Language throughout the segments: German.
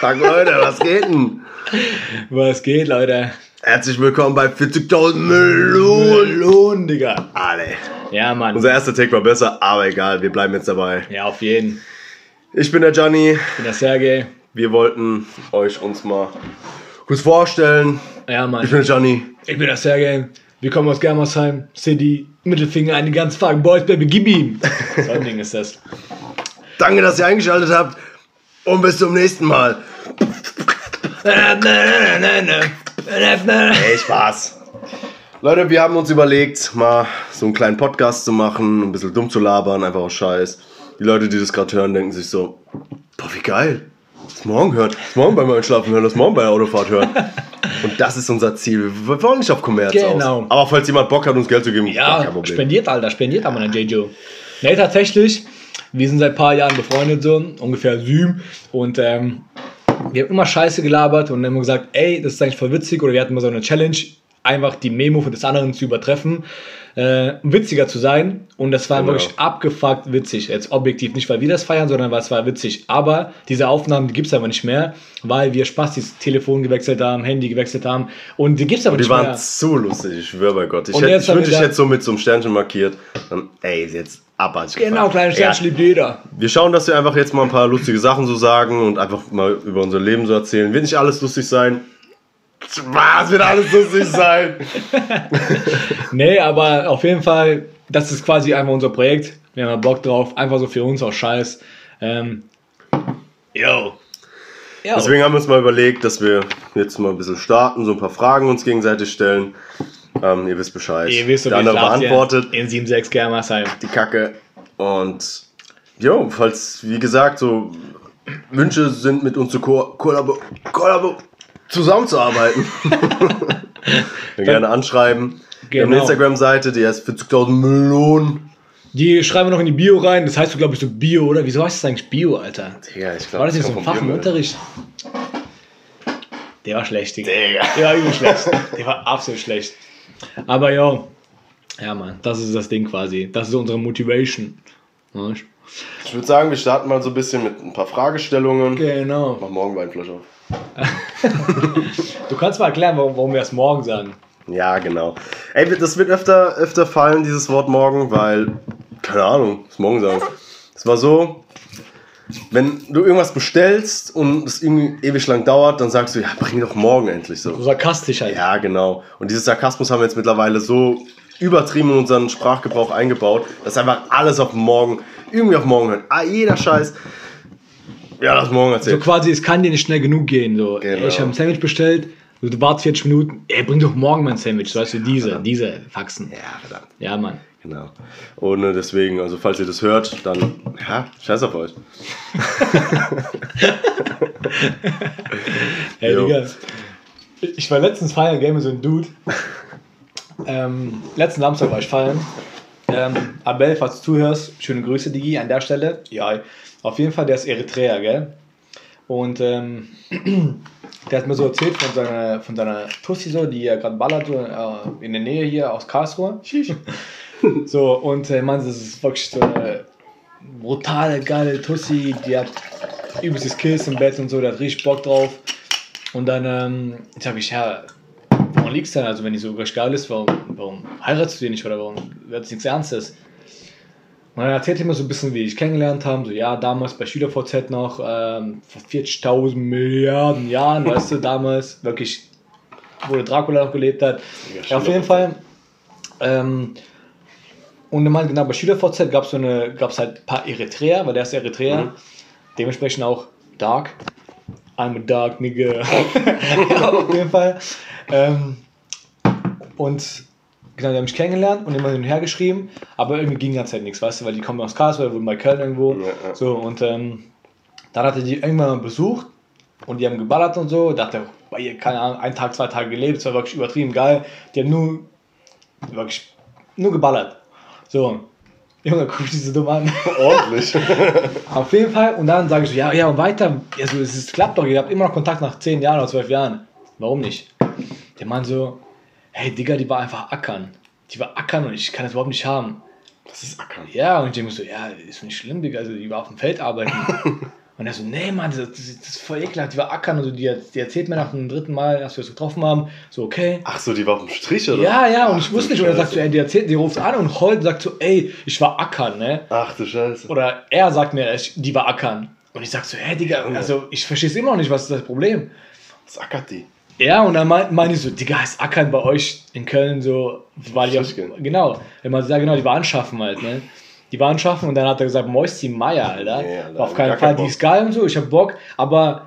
Sag Leute, was geht denn? Was geht, Leute? Herzlich willkommen bei 40.000 Melonen. Melonen, Digga. Alle. Ja, Mann. Unser erster Take war besser, aber egal, wir bleiben jetzt dabei. Ja, auf jeden. Ich bin der Gianni. Ich bin der Sergej. Wir wollten euch uns mal kurz vorstellen. Ja, Mann. Ich bin der Gianni. Ich bin der Sergej. Wir kommen aus Germersheim, City, Mittelfinger an die ganzen Fragen. Boys, Baby, gib ihm. So ein Ding ist das. Danke, dass ihr eingeschaltet habt und bis zum nächsten Mal. Hey, Spaß. Leute, wir haben uns überlegt, mal so einen kleinen Podcast zu machen, ein bisschen dumm zu labern, einfach aus Scheiß. Die Leute, die das gerade hören, denken sich so, boah, wie geil. Das morgen hören, das morgen beim Einschlafen hören, das morgen bei der Autofahrt hören. Und das ist unser Ziel. Wir wollen nicht auf Kommerz Genau. aus. Aber falls jemand Bock hat, uns Geld zu geben, Ja, kein Problem. spendiert, Alter, spendiert aber an JJo. Nee, tatsächlich, wir sind seit ein paar Jahren befreundet, so ungefähr sieben. Und ähm, wir haben immer Scheiße gelabert und immer gesagt, ey, das ist eigentlich voll witzig. Oder wir hatten mal so eine Challenge, einfach die Memo des anderen zu übertreffen, äh, witziger zu sein. Und das war Genau. wirklich abgefuckt witzig. Jetzt objektiv nicht, weil wir das feiern, sondern weil es war witzig. Aber diese Aufnahmen, die gibt es aber nicht mehr, weil wir Spaß das Telefon gewechselt haben, Handy gewechselt haben. Und die gibt es aber Die nicht waren mehr. zu lustig, ich schwöre bei Gott. Ich, Und hätte, jetzt ich wünschte, ich hätte so mit so einem Sternchen markiert. Dann, ey, ist jetzt abartig. Genau, gefallen. kleine Sternchen Ja, liebt jeder. wir schauen, dass wir einfach jetzt mal ein paar lustige Sachen so sagen und einfach mal über unser Leben so erzählen. Wird nicht alles lustig sein. Was wird alles lustig sein? Nee, aber auf jeden Fall, das ist quasi einfach unser Projekt. Wir haben Bock drauf, einfach so für uns auch Scheiß. Ähm, yo. yo. Deswegen haben wir uns mal überlegt, dass wir jetzt mal ein bisschen starten, so ein paar Fragen uns gegenseitig stellen. Ähm, ihr wisst Bescheid. Ihr wisst, Der andere beantwortet In 7-6 Germersheim. die Kacke. Und jo, falls, wie gesagt, so Wünsche sind, mit uns zu ko kollabo kollabo zusammenzuarbeiten. Gerne anschreiben. Wir haben eine Genau. Instagram-Seite, die heißt 40.000 Melonen. Die schreiben wir noch in die Bio rein. Das heißt, du glaube ich, so Bio, oder? Wieso heißt das eigentlich Bio, Alter? Digga, ich glaube, War das nicht so ein Fach im Unterricht? Der war schlecht, Digga. Digga. Der war übel schlecht. Der war absolut schlecht. Aber ja, ja, Mann, das ist das Ding quasi. Das ist unsere Motivation. Ich würde sagen, wir starten mal so ein bisschen mit ein paar Fragestellungen. Genau. Mach morgen Weinflasche auf. Du kannst mal erklären, warum, warum wir es morgen sagen. Ja, genau. Ey, das wird öfter, öfter fallen, dieses Wort morgen, weil, keine Ahnung, das morgen sagen. Es war so, wenn du irgendwas bestellst und es irgendwie ewig lang dauert, dann sagst du, ja, bring doch morgen endlich So so. sarkastisch halt. Ja, genau. Und dieses Sarkasmus haben wir jetzt mittlerweile so übertrieben in unseren Sprachgebrauch eingebaut, dass einfach alles auf morgen, irgendwie auf morgen hört. Ah, jeder Scheiß. Ja, das morgen So erzählt. quasi, es kann dir nicht schnell genug gehen. So, Genau. ich habe ein Sandwich bestellt, du wartest 40 Minuten, ey, bring doch morgen mein Sandwich. Weißt du, diese, diese Faxen. Ja, verdammt. Ja, Mann. Genau. Und äh, deswegen, also falls ihr das hört, dann, ja, scheiß auf euch. Ey, Jo. Digga. Ich war letztens feiern, game mit so ein Dude. Ähm, letzten Samstag war ich feiern. Ähm, Abel, falls du zuhörst, schöne Grüße, Digi, an der Stelle. Ja, auf jeden Fall, der ist Eritreer, gell? Und ähm, der hat mir so erzählt von seiner, von seiner Tussi so, die er gerade ballert, so, äh, in der Nähe hier aus Karlsruhe. so, und äh, man, das ist wirklich so eine brutale, geile Tussi, die hat übelstes Skills im Bett und so, der hat richtig Bock drauf. Und dann ähm, sag ich, ja, woran liegt's denn? Also wenn die so geil ist, warum, warum heiratest du die nicht oder warum wird es nichts Ernstes? Und dann erzählt er mir so ein bisschen, wie ich kennengelernt haben. So, ja, damals bei SchülerVZ noch, ähm, vor 40.000 Milliarden Jahren, weißt du, damals wirklich, wo der Dracula noch gelebt hat. Ja, auf jeden Fall. Ähm, und er meinte, genau, bei SchülerVZ gab es so eine, gab's halt ein paar Eritreer, weil der ist Eritreer. Mhm. Dementsprechend auch Dark. I'm a dark nigga. ja, auf jeden Fall. Ähm, und genau, die haben mich kennengelernt und immer hin und her geschrieben, aber irgendwie ging ganze Zeit nichts, weißt du, weil die kommen aus Karlsruhe, wohnen bei Köln irgendwo. Ja, ja. So, und ähm, dann hat er die irgendwann mal besucht und die haben geballert und so. Dachte, bei ihr, keine Ahnung, ein Tag, zwei Tage gelebt, es war wirklich übertrieben geil. Die haben nur, wirklich, nur geballert. So, Junge, guck dich so dumm an. Ordentlich. Auf jeden Fall. Und dann sage ich so, ja, ja, und weiter. Also, es ist, klappt doch, ihr habt immer noch Kontakt nach 10 Jahren oder 12 Jahren. Warum nicht? Der Mann so, hey Digga, die war einfach ackern. die war ackern und ich kann das überhaupt nicht haben. Das ist Ackern. Ja, und ich denke so, ja, ist nicht schlimm, Digga, also die war auf dem Feld arbeiten. und er so, nee, Mann, das, das, das ist voll ekelhaft, die war ackern und so, die, die erzählt mir nach dem dritten Mal, dass wir uns getroffen haben, so, okay. Ach so, die war auf dem Strich, oder? Ja, ja, und Ach ich wusste nicht, und er sagt so, ey, die erzählt, die ruft an und heult und sagt so, ey, ich war ackern, ne? Ach du Scheiße. Oder er sagt mir, die war ackern. Und ich sag so, hä, Digga, also ich verstehe es immer noch nicht, was ist das Problem? Was ackert die? Ja, und dann mein- meine ich so, Digga, heißt Ackern bei euch in Köln so, weil die auch, genau, wenn man sagt, genau, die waren schaffen halt, ne? Die waren schaffen und dann hat er gesagt, Moisty Meier, Alter. Nee, Alter, auf keinen Fall, die ist geil und so, ich hab Bock, aber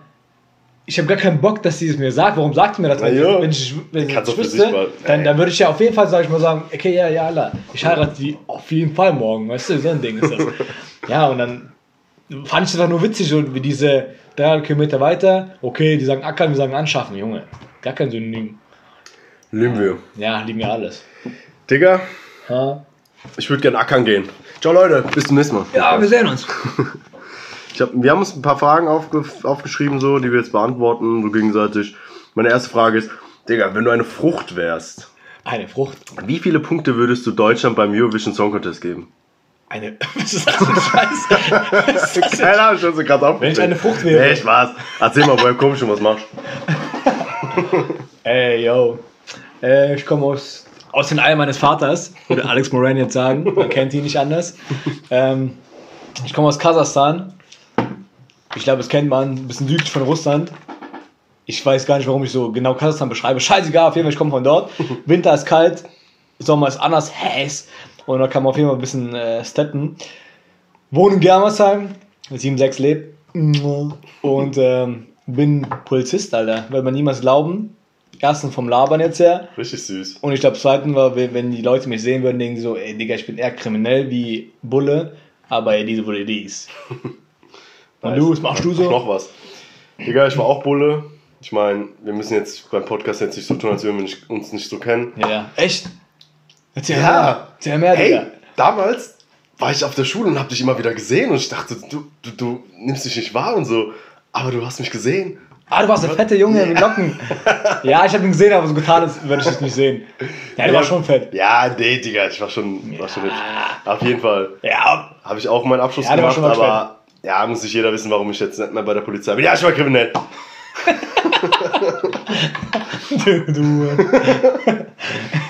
ich habe gar keinen Bock, dass sie es mir sagt. Warum sagt sie mir das? Wenn, jo, wenn ich, wenn ich wüsste, mal- dann, dann würde ich ja auf jeden Fall, sag ich mal, sagen, okay, ja, ja, Alter, ich heirate die auf jeden Fall morgen, weißt du, so ein Ding ist das. ja, und dann fand ich das einfach nur witzig, so wie diese 300 Kilometer weiter, okay, die sagen ackern, wir sagen anschaffen, Junge. Gar kein Synonym. Lieben wir. Ja, lieben wir alles. Digga, Ha? ich würde gerne ackern gehen. Ciao Leute, bis zum nächsten Mal. Ja, wir sehen uns. Ich hab, wir haben uns ein paar Fragen aufge, aufgeschrieben, so, die wir jetzt beantworten, so gegenseitig. Meine erste Frage ist, Digga, wenn du eine Frucht wärst, Eine Frucht. wie viele Punkte würdest du Deutschland beim Eurovision Song Contest geben? Eine. Was ist das für ein Scheiß? Keine Ahnung, ich hab so gerade Wenn ich eine Frucht wäre. Nee, Spaß. Erzähl mal, woher kommst du was machst Ey, yo. Äh, ich komme aus, aus den Eiern meines Vaters, würde Alex Moran jetzt sagen. Man kennt ihn nicht anders. Ähm, ich komme aus Kasachstan. Ich glaube, das kennt man, ein bisschen südlich von Russland. Ich weiß gar nicht, warum ich so genau Kasachstan beschreibe. Scheißegal, auf jeden Fall, ich komme von dort. Winter ist kalt, Sommer ist anders heiß. Und da kann man auf jeden Fall ein bisschen äh, steppen. Wohne in Germersheim, 7-6 lebt. Und ähm, bin Polizist, Alter. Wird man niemals glauben. Erstens vom Labern jetzt her. Richtig süß. Und ich glaube, zweitens war, wenn die Leute mich sehen würden, denken die so, ey, Digga, ich bin eher kriminell wie Bulle, aber ey, diese Bulle, dies. Und du, was machst du so? Noch was. Digga, ich war auch Bulle. Ich meine, wir müssen jetzt beim Podcast jetzt nicht so tun, als würden wir uns nicht so kennen. Ja. Echt? Erzähl Ja. mehr. Erzähl mehr, Hey, Digga. damals war ich auf der Schule und hab dich immer wieder gesehen und ich dachte, du, du, du nimmst dich nicht wahr und so. Aber du hast mich gesehen. Ah, du warst der fette Junge mit Locken. ja, ich habe ihn gesehen, aber so getan, als würde ich dich nicht sehen. Ja, der war schon fett. Ja, nee, Digga, ich war schon, war schon hübsch. Auf jeden Fall Ja, habe ich auch meinen Abschluss Ja, gemacht, aber ja, muss sich jeder wissen, warum ich jetzt nicht mehr bei der Polizei bin. Ja, ich war kriminell. Du. du.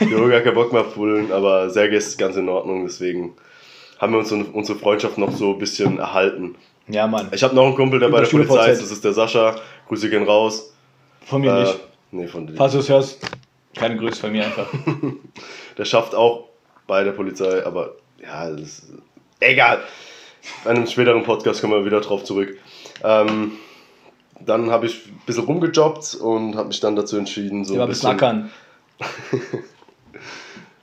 Ich habe gar keinen Bock mehr auf Bullen, aber Sergei ist ganz in Ordnung, deswegen haben wir uns unsere Freundschaft noch so ein bisschen erhalten. Ja, Mann. Ich habe noch einen Kumpel, der Über bei der Schule Polizei ist, das ist der Sascha. Grüße gehen raus. Von mir Äh, nicht. nee, von dir. Falls du es hörst, keine Grüße von mir einfach. Der schafft auch bei der Polizei, aber ja, das ist egal. Bei einem späteren Podcast kommen wir wieder drauf zurück. Ähm, dann habe ich ein bisschen rumgejobbt und habe mich dann dazu entschieden, so ein bisschen ackern.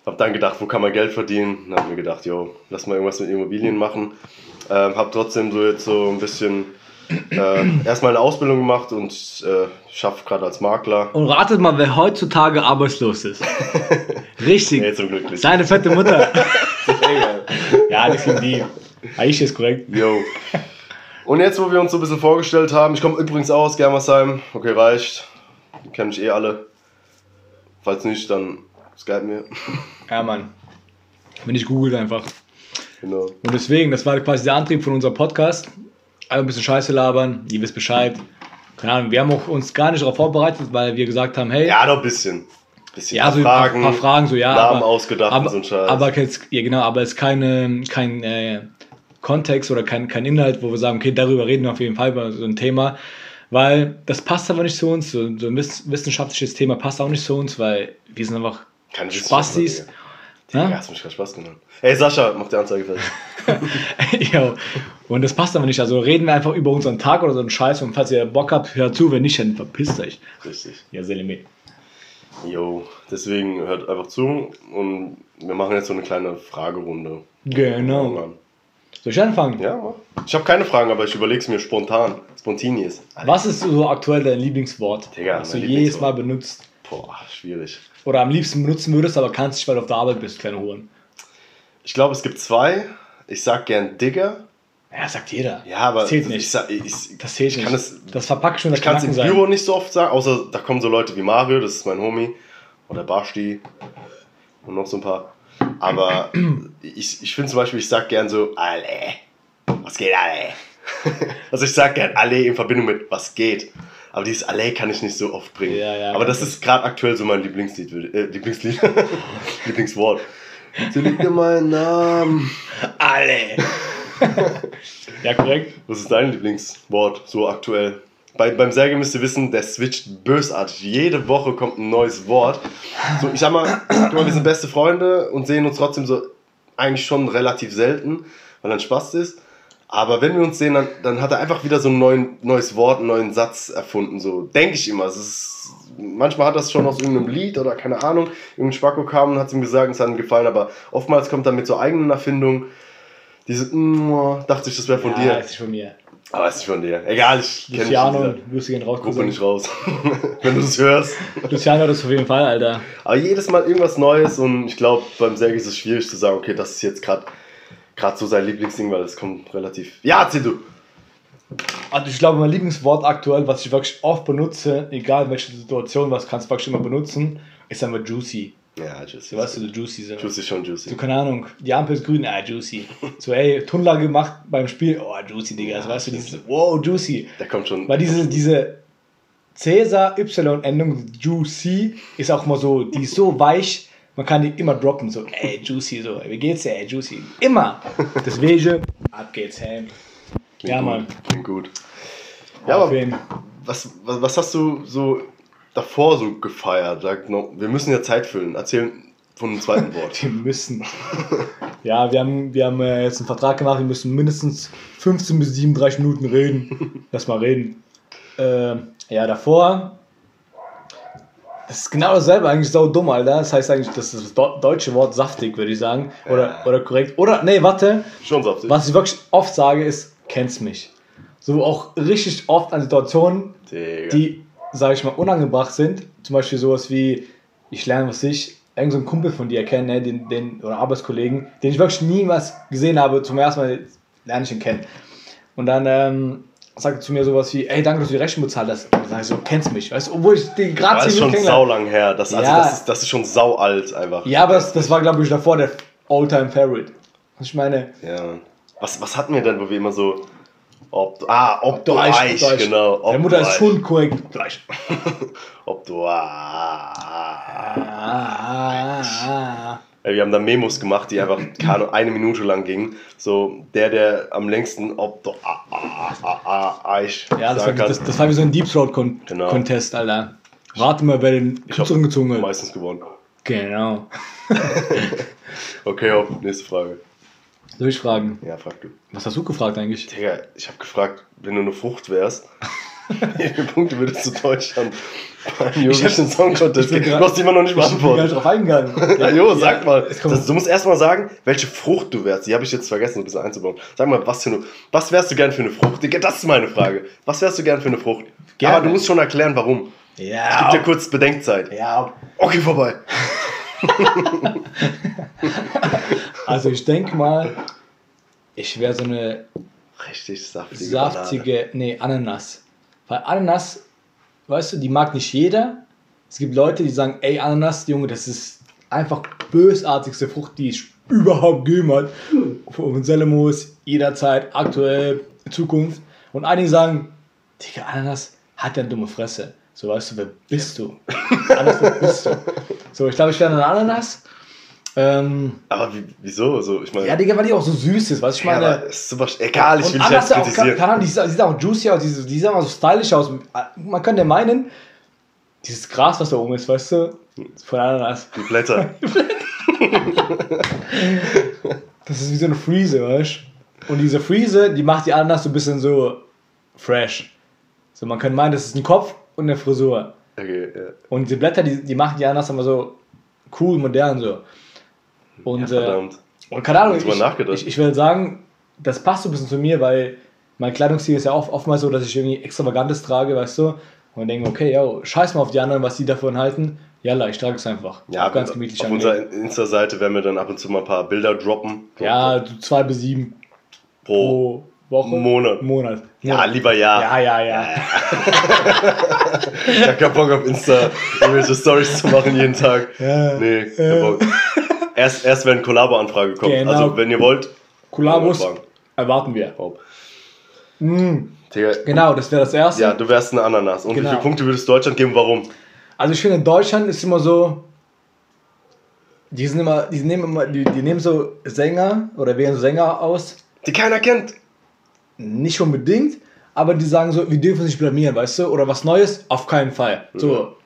Habe dann gedacht, wo kann man Geld verdienen? Dann habe mir gedacht, jo, lass mal irgendwas mit Immobilien machen. Ähm, habe trotzdem so jetzt so ein bisschen äh, erstmal eine Ausbildung gemacht und äh, schaffe gerade als Makler. Und ratet mal, wer heutzutage arbeitslos ist. Richtig. Nee, zum Glück nicht. Seine fette Mutter. Ja, das sind die. Aisha ist korrekt. Jo. Und jetzt, wo wir uns so ein bisschen vorgestellt haben, ich komme übrigens aus Germersheim. Okay, reicht. Die kennen mich eh alle. Falls nicht, dann Skype mir. Ja, Mann. Wenn ich googelt einfach. genau. Und deswegen, das war quasi der Antrieb von unserem Podcast. Einfach ein bisschen Scheiße labern, ihr wisst Bescheid. Keine Ahnung, wir haben auch uns gar nicht darauf vorbereitet, weil wir gesagt haben, hey, Ja, noch ein bisschen. Bisschen Ja, so ein paar, paar Fragen, so ja. Namen aber, ausgedacht aber, und so ein Scheiß. Aber jetzt, ja, genau, aber es ist keine, kein äh, Kontext oder kein, kein Inhalt, wo wir sagen, okay, darüber reden wir auf jeden Fall über so ein Thema, weil das passt aber nicht zu uns. So, so ein wiss- wissenschaftliches Thema passt auch nicht zu uns, weil wir sind einfach Keine Spastis. Ja? hast mich gerade Spaß genommen. Ey, Sascha, mach die Anzeige fertig. Jo. Und das passt aber nicht. Also reden wir einfach über unseren Tag oder so einen Scheiß und falls ihr Bock habt, hört zu, wenn nicht, dann verpisst euch. Richtig. Ja, Selime. Jo, deswegen hört einfach zu und wir machen jetzt so eine kleine Fragerunde. Genau. Soll ich anfangen? Ja. Ich habe keine Fragen, aber ich überlege es mir spontan. Spontaneous. Was ist so aktuell dein Lieblingswort, Digga, was du jedes Mal benutzt? Boah, schwierig. Oder am liebsten benutzen würdest, aber kannst nicht, weil du auf der Arbeit bist, kleine Huren. Ich glaube, es gibt zwei. Ich sag gern Digger. Ja, sagt jeder. Ja, aber das zählt ich, nicht. sag- ich, ich, das zählt ich nicht. es, das verpackt schon das ich kann es im Büro nicht so oft sagen, außer da kommen so Leute wie Mario, das ist mein Homie. Oder Basti. Und noch so ein paar. Aber ich, ich finde zum Beispiel, ich sag gern so, alle, was geht alle? Also ich sag gern alle in Verbindung mit was geht. Aber dieses alle kann ich nicht so oft bringen. Ja, ja, Aber das ist gerade aktuell so mein Lieblingslied, äh, Lieblingslied, Lieblingswort. Sie liegt in meinen Namen. Alle! ja, korrekt. Was ist dein Lieblingswort so aktuell? Bei, beim Serge müsst ihr wissen, der switcht bösartig. Jede Woche kommt ein neues Wort. So, ich sag mal, guck mal, wir sind beste Freunde und sehen uns trotzdem so eigentlich schon relativ selten, weil dann Spaß ist. Aber wenn wir uns sehen, dann, dann hat er einfach wieder so ein neuen, neues Wort, einen neuen Satz erfunden. So denke ich immer. Es ist, manchmal hat das schon aus irgendeinem Lied oder keine Ahnung. Irgendein Spacko kam und hat es ihm gesagt, es hat ihm gefallen. Aber oftmals kommt er mit so eigenen Erfindungen. Diese, mm, dachte ich, das wäre von ja, dir. ist von mir. Aber es ist von dir. Egal, ich kenne mich in Luciano, dieser Grüße gehen raus. Gruppe nicht raus. Wenn du das hörst. Luciano, das auf jeden Fall, Alter. Aber jedes Mal irgendwas Neues und ich glaube, beim Serge ist es schwierig zu sagen, okay, das ist jetzt gerade gerade so sein Lieblingsding, weil es kommt relativ. Ja, erzähl du! Also ich glaube, mein Lieblingswort aktuell, was ich wirklich oft benutze, egal in welcher Situation, was kannst du wirklich immer benutzen, ist einfach juicy. Ja, Juicy. So, weißt du, so juicy. So. Juicy schon So, Juicy. keine Ahnung, die Ampel ist grün, ah, juicy. So, ey, Tunnel gemacht beim Spiel, oh, juicy, Digga. Ja, so, weißt du, dieses, wow, juicy. Der kommt schon. Weil diese, diese Cäsar-Y-Endung, juicy, ist auch mal so, die ist so weich, man kann die immer droppen, so, ey, juicy, so, ey, wie geht's dir, ey, juicy. Immer. Deswegen, ab geht's, hey. Klingt Ja, gut, Mann. Klingt gut. Ja, Auf aber jeden- was, was, was hast du so davor so gefeiert? Sag noch, wir müssen ja Zeit füllen. Erzähl von dem zweiten Wort. Wir müssen. Ja, wir haben, wir haben äh, jetzt einen Vertrag gemacht, wir müssen mindestens 15 bis 37 Minuten reden. Lass mal reden. Ähm, ja, davor. Das ist genau dasselbe, eigentlich sau dumm, Alter. Das heißt eigentlich, das ist das deutsche Wort saftig, würde ich sagen. Oder, Ja. oder korrekt. Oder, nee, warte. Schon saftig. Was ich wirklich oft sage, ist, kennst mich. So auch richtig oft an Situationen, Digga. die, sage ich mal, unangebracht sind. Zum Beispiel sowas wie, ich lerne was ich, irgend so einen Kumpel von dir kennen, ne, den, den, oder Arbeitskollegen, den ich wirklich niemals gesehen habe, zum ersten Mal lerne ich ihn kennen. Und dann ähm, sagt er zu mir sowas wie, ey, danke, dass du die Rechnung bezahlt hast. Und dann sag ich so, kennst mich, weißt du, obwohl ich den gerade das ist schon sau lang her. Das, also Ja. das, ist, das ist schon sau alt einfach. Ja, aber das, das war, glaube ich, davor der All-Time-Favorite. Was ich meine, Ja. Was, was hatten wir denn, wo wir immer so. Ob, ah, ob du Deutsch, Eich, Deutsch. genau. Ob Deine Mutter du ist Eich. schon korrekt. Deutsch. Ob du. Ah, Ah, ah, ah. Wir haben da Memos gemacht, die einfach keine eine Minute lang gingen. So, der, der am längsten ob du ah, ah, ah, ah, Eich Ja, das war, das, das war wie so ein Deep Throat Con Genau. Contest, Alter. Rate mal, wer den kürzeren gezogen hat. meistens gewonnen. Genau. Okay, hopp, nächste Frage. Soll ich fragen? Ja, frag du. Was hast du gefragt eigentlich? Digga, ich habe gefragt, wenn du eine Frucht wärst, wie viele Punkte würdest du Deutschland beim Eurovision Song Contest ich geben? Du hast immer noch nicht Ich bin gar nicht beantwortet. drauf eingegangen. Ja, jo, sag mal. es kommt- Das, du musst erst mal sagen, welche Frucht du wärst. Die habe ich jetzt vergessen, ein bisschen einzubauen. Sag mal, was, für eine, was wärst du gern für eine Frucht? Digga, das ist meine Frage. Was wärst du gern für eine Frucht? Gerne. Aber du musst schon erklären, warum. Ja, Gib dir kurz Bedenkzeit. ja. Okay, vorbei. Also ich denke mal, ich wäre so eine Richtig saftige saftige, nee, Ananas. Weil Ananas, weißt du, die mag nicht jeder. Es gibt Leute, die sagen, ey, Ananas, Junge, das ist einfach bösartigste Frucht, die es überhaupt gegeben hat. Von Selemos, jederzeit, aktuell, Zukunft. Und einige sagen, Digga, Ananas hat ja eine dumme Fresse. So, weißt du, wer bist du? Ananas, wer bist du? So, ich glaube, ich wäre eine Ananas. Ähm, Aber wie, wieso? So, ich meine, ja, Digga, weil die auch so süß ist, weißt du, ich ja, meine... aber ist super, egal, ich will anders jetzt auch, kritisieren. auch, die, sieht- die sieht auch juicy aus, die, sieht- die sieht immer so stylisch aus. Man könnte meinen, dieses Gras, was da oben ist, weißt du, von Ananas. Die Blätter. Das ist wie so eine Friese, weißt du? Und diese Friese, die macht die Ananas so ein bisschen so fresh. So, man könnte meinen, das ist ein Kopf und eine Frisur. Okay, ja. Und die Blätter, die, die machen die Ananas immer so cool, modern so. Und, ja, äh, verdammt. Und keine Ahnung, ich, ich, ich will sagen, das passt so ein bisschen zu mir, weil mein Kleidungsstil ist ja auch oftmals so, dass ich irgendwie Extravagantes trage, weißt du? Und denke, okay, yo, scheiß mal auf die anderen, was die davon halten. Jalla, ich trage es einfach. Ja, Auf ganz gemütlich auf unserer Insta-Seite werden wir dann ab und zu mal ein paar Bilder droppen. Ja, zwei bis sieben Pro. pro Woche. Monat. Monat. Ja, lieber ja. Ja, ja, ja. Ich hab keinen Bock auf Insta irgendwelche Stories zu machen jeden Tag. Ja. Nee, kein Ja. Bock. Erst, erst wenn Kollabo-Anfrage kommt. Genau. Also, wenn ihr wollt. Kollabos erwarten wir. Mm, Digga, genau, das wäre das Erste. Ja, du wärst eine Ananas. Und wie Genau. viele Punkte würdest du Deutschland geben? Warum? Also ich finde, in Deutschland ist immer so, die sind immer, die nehmen immer, die, die nehmen so Sänger oder wählen so Sänger aus, Die keiner kennt. nicht unbedingt, aber die sagen so, wir dürfen sich blamieren, weißt du, oder was Neues, auf keinen Fall. So,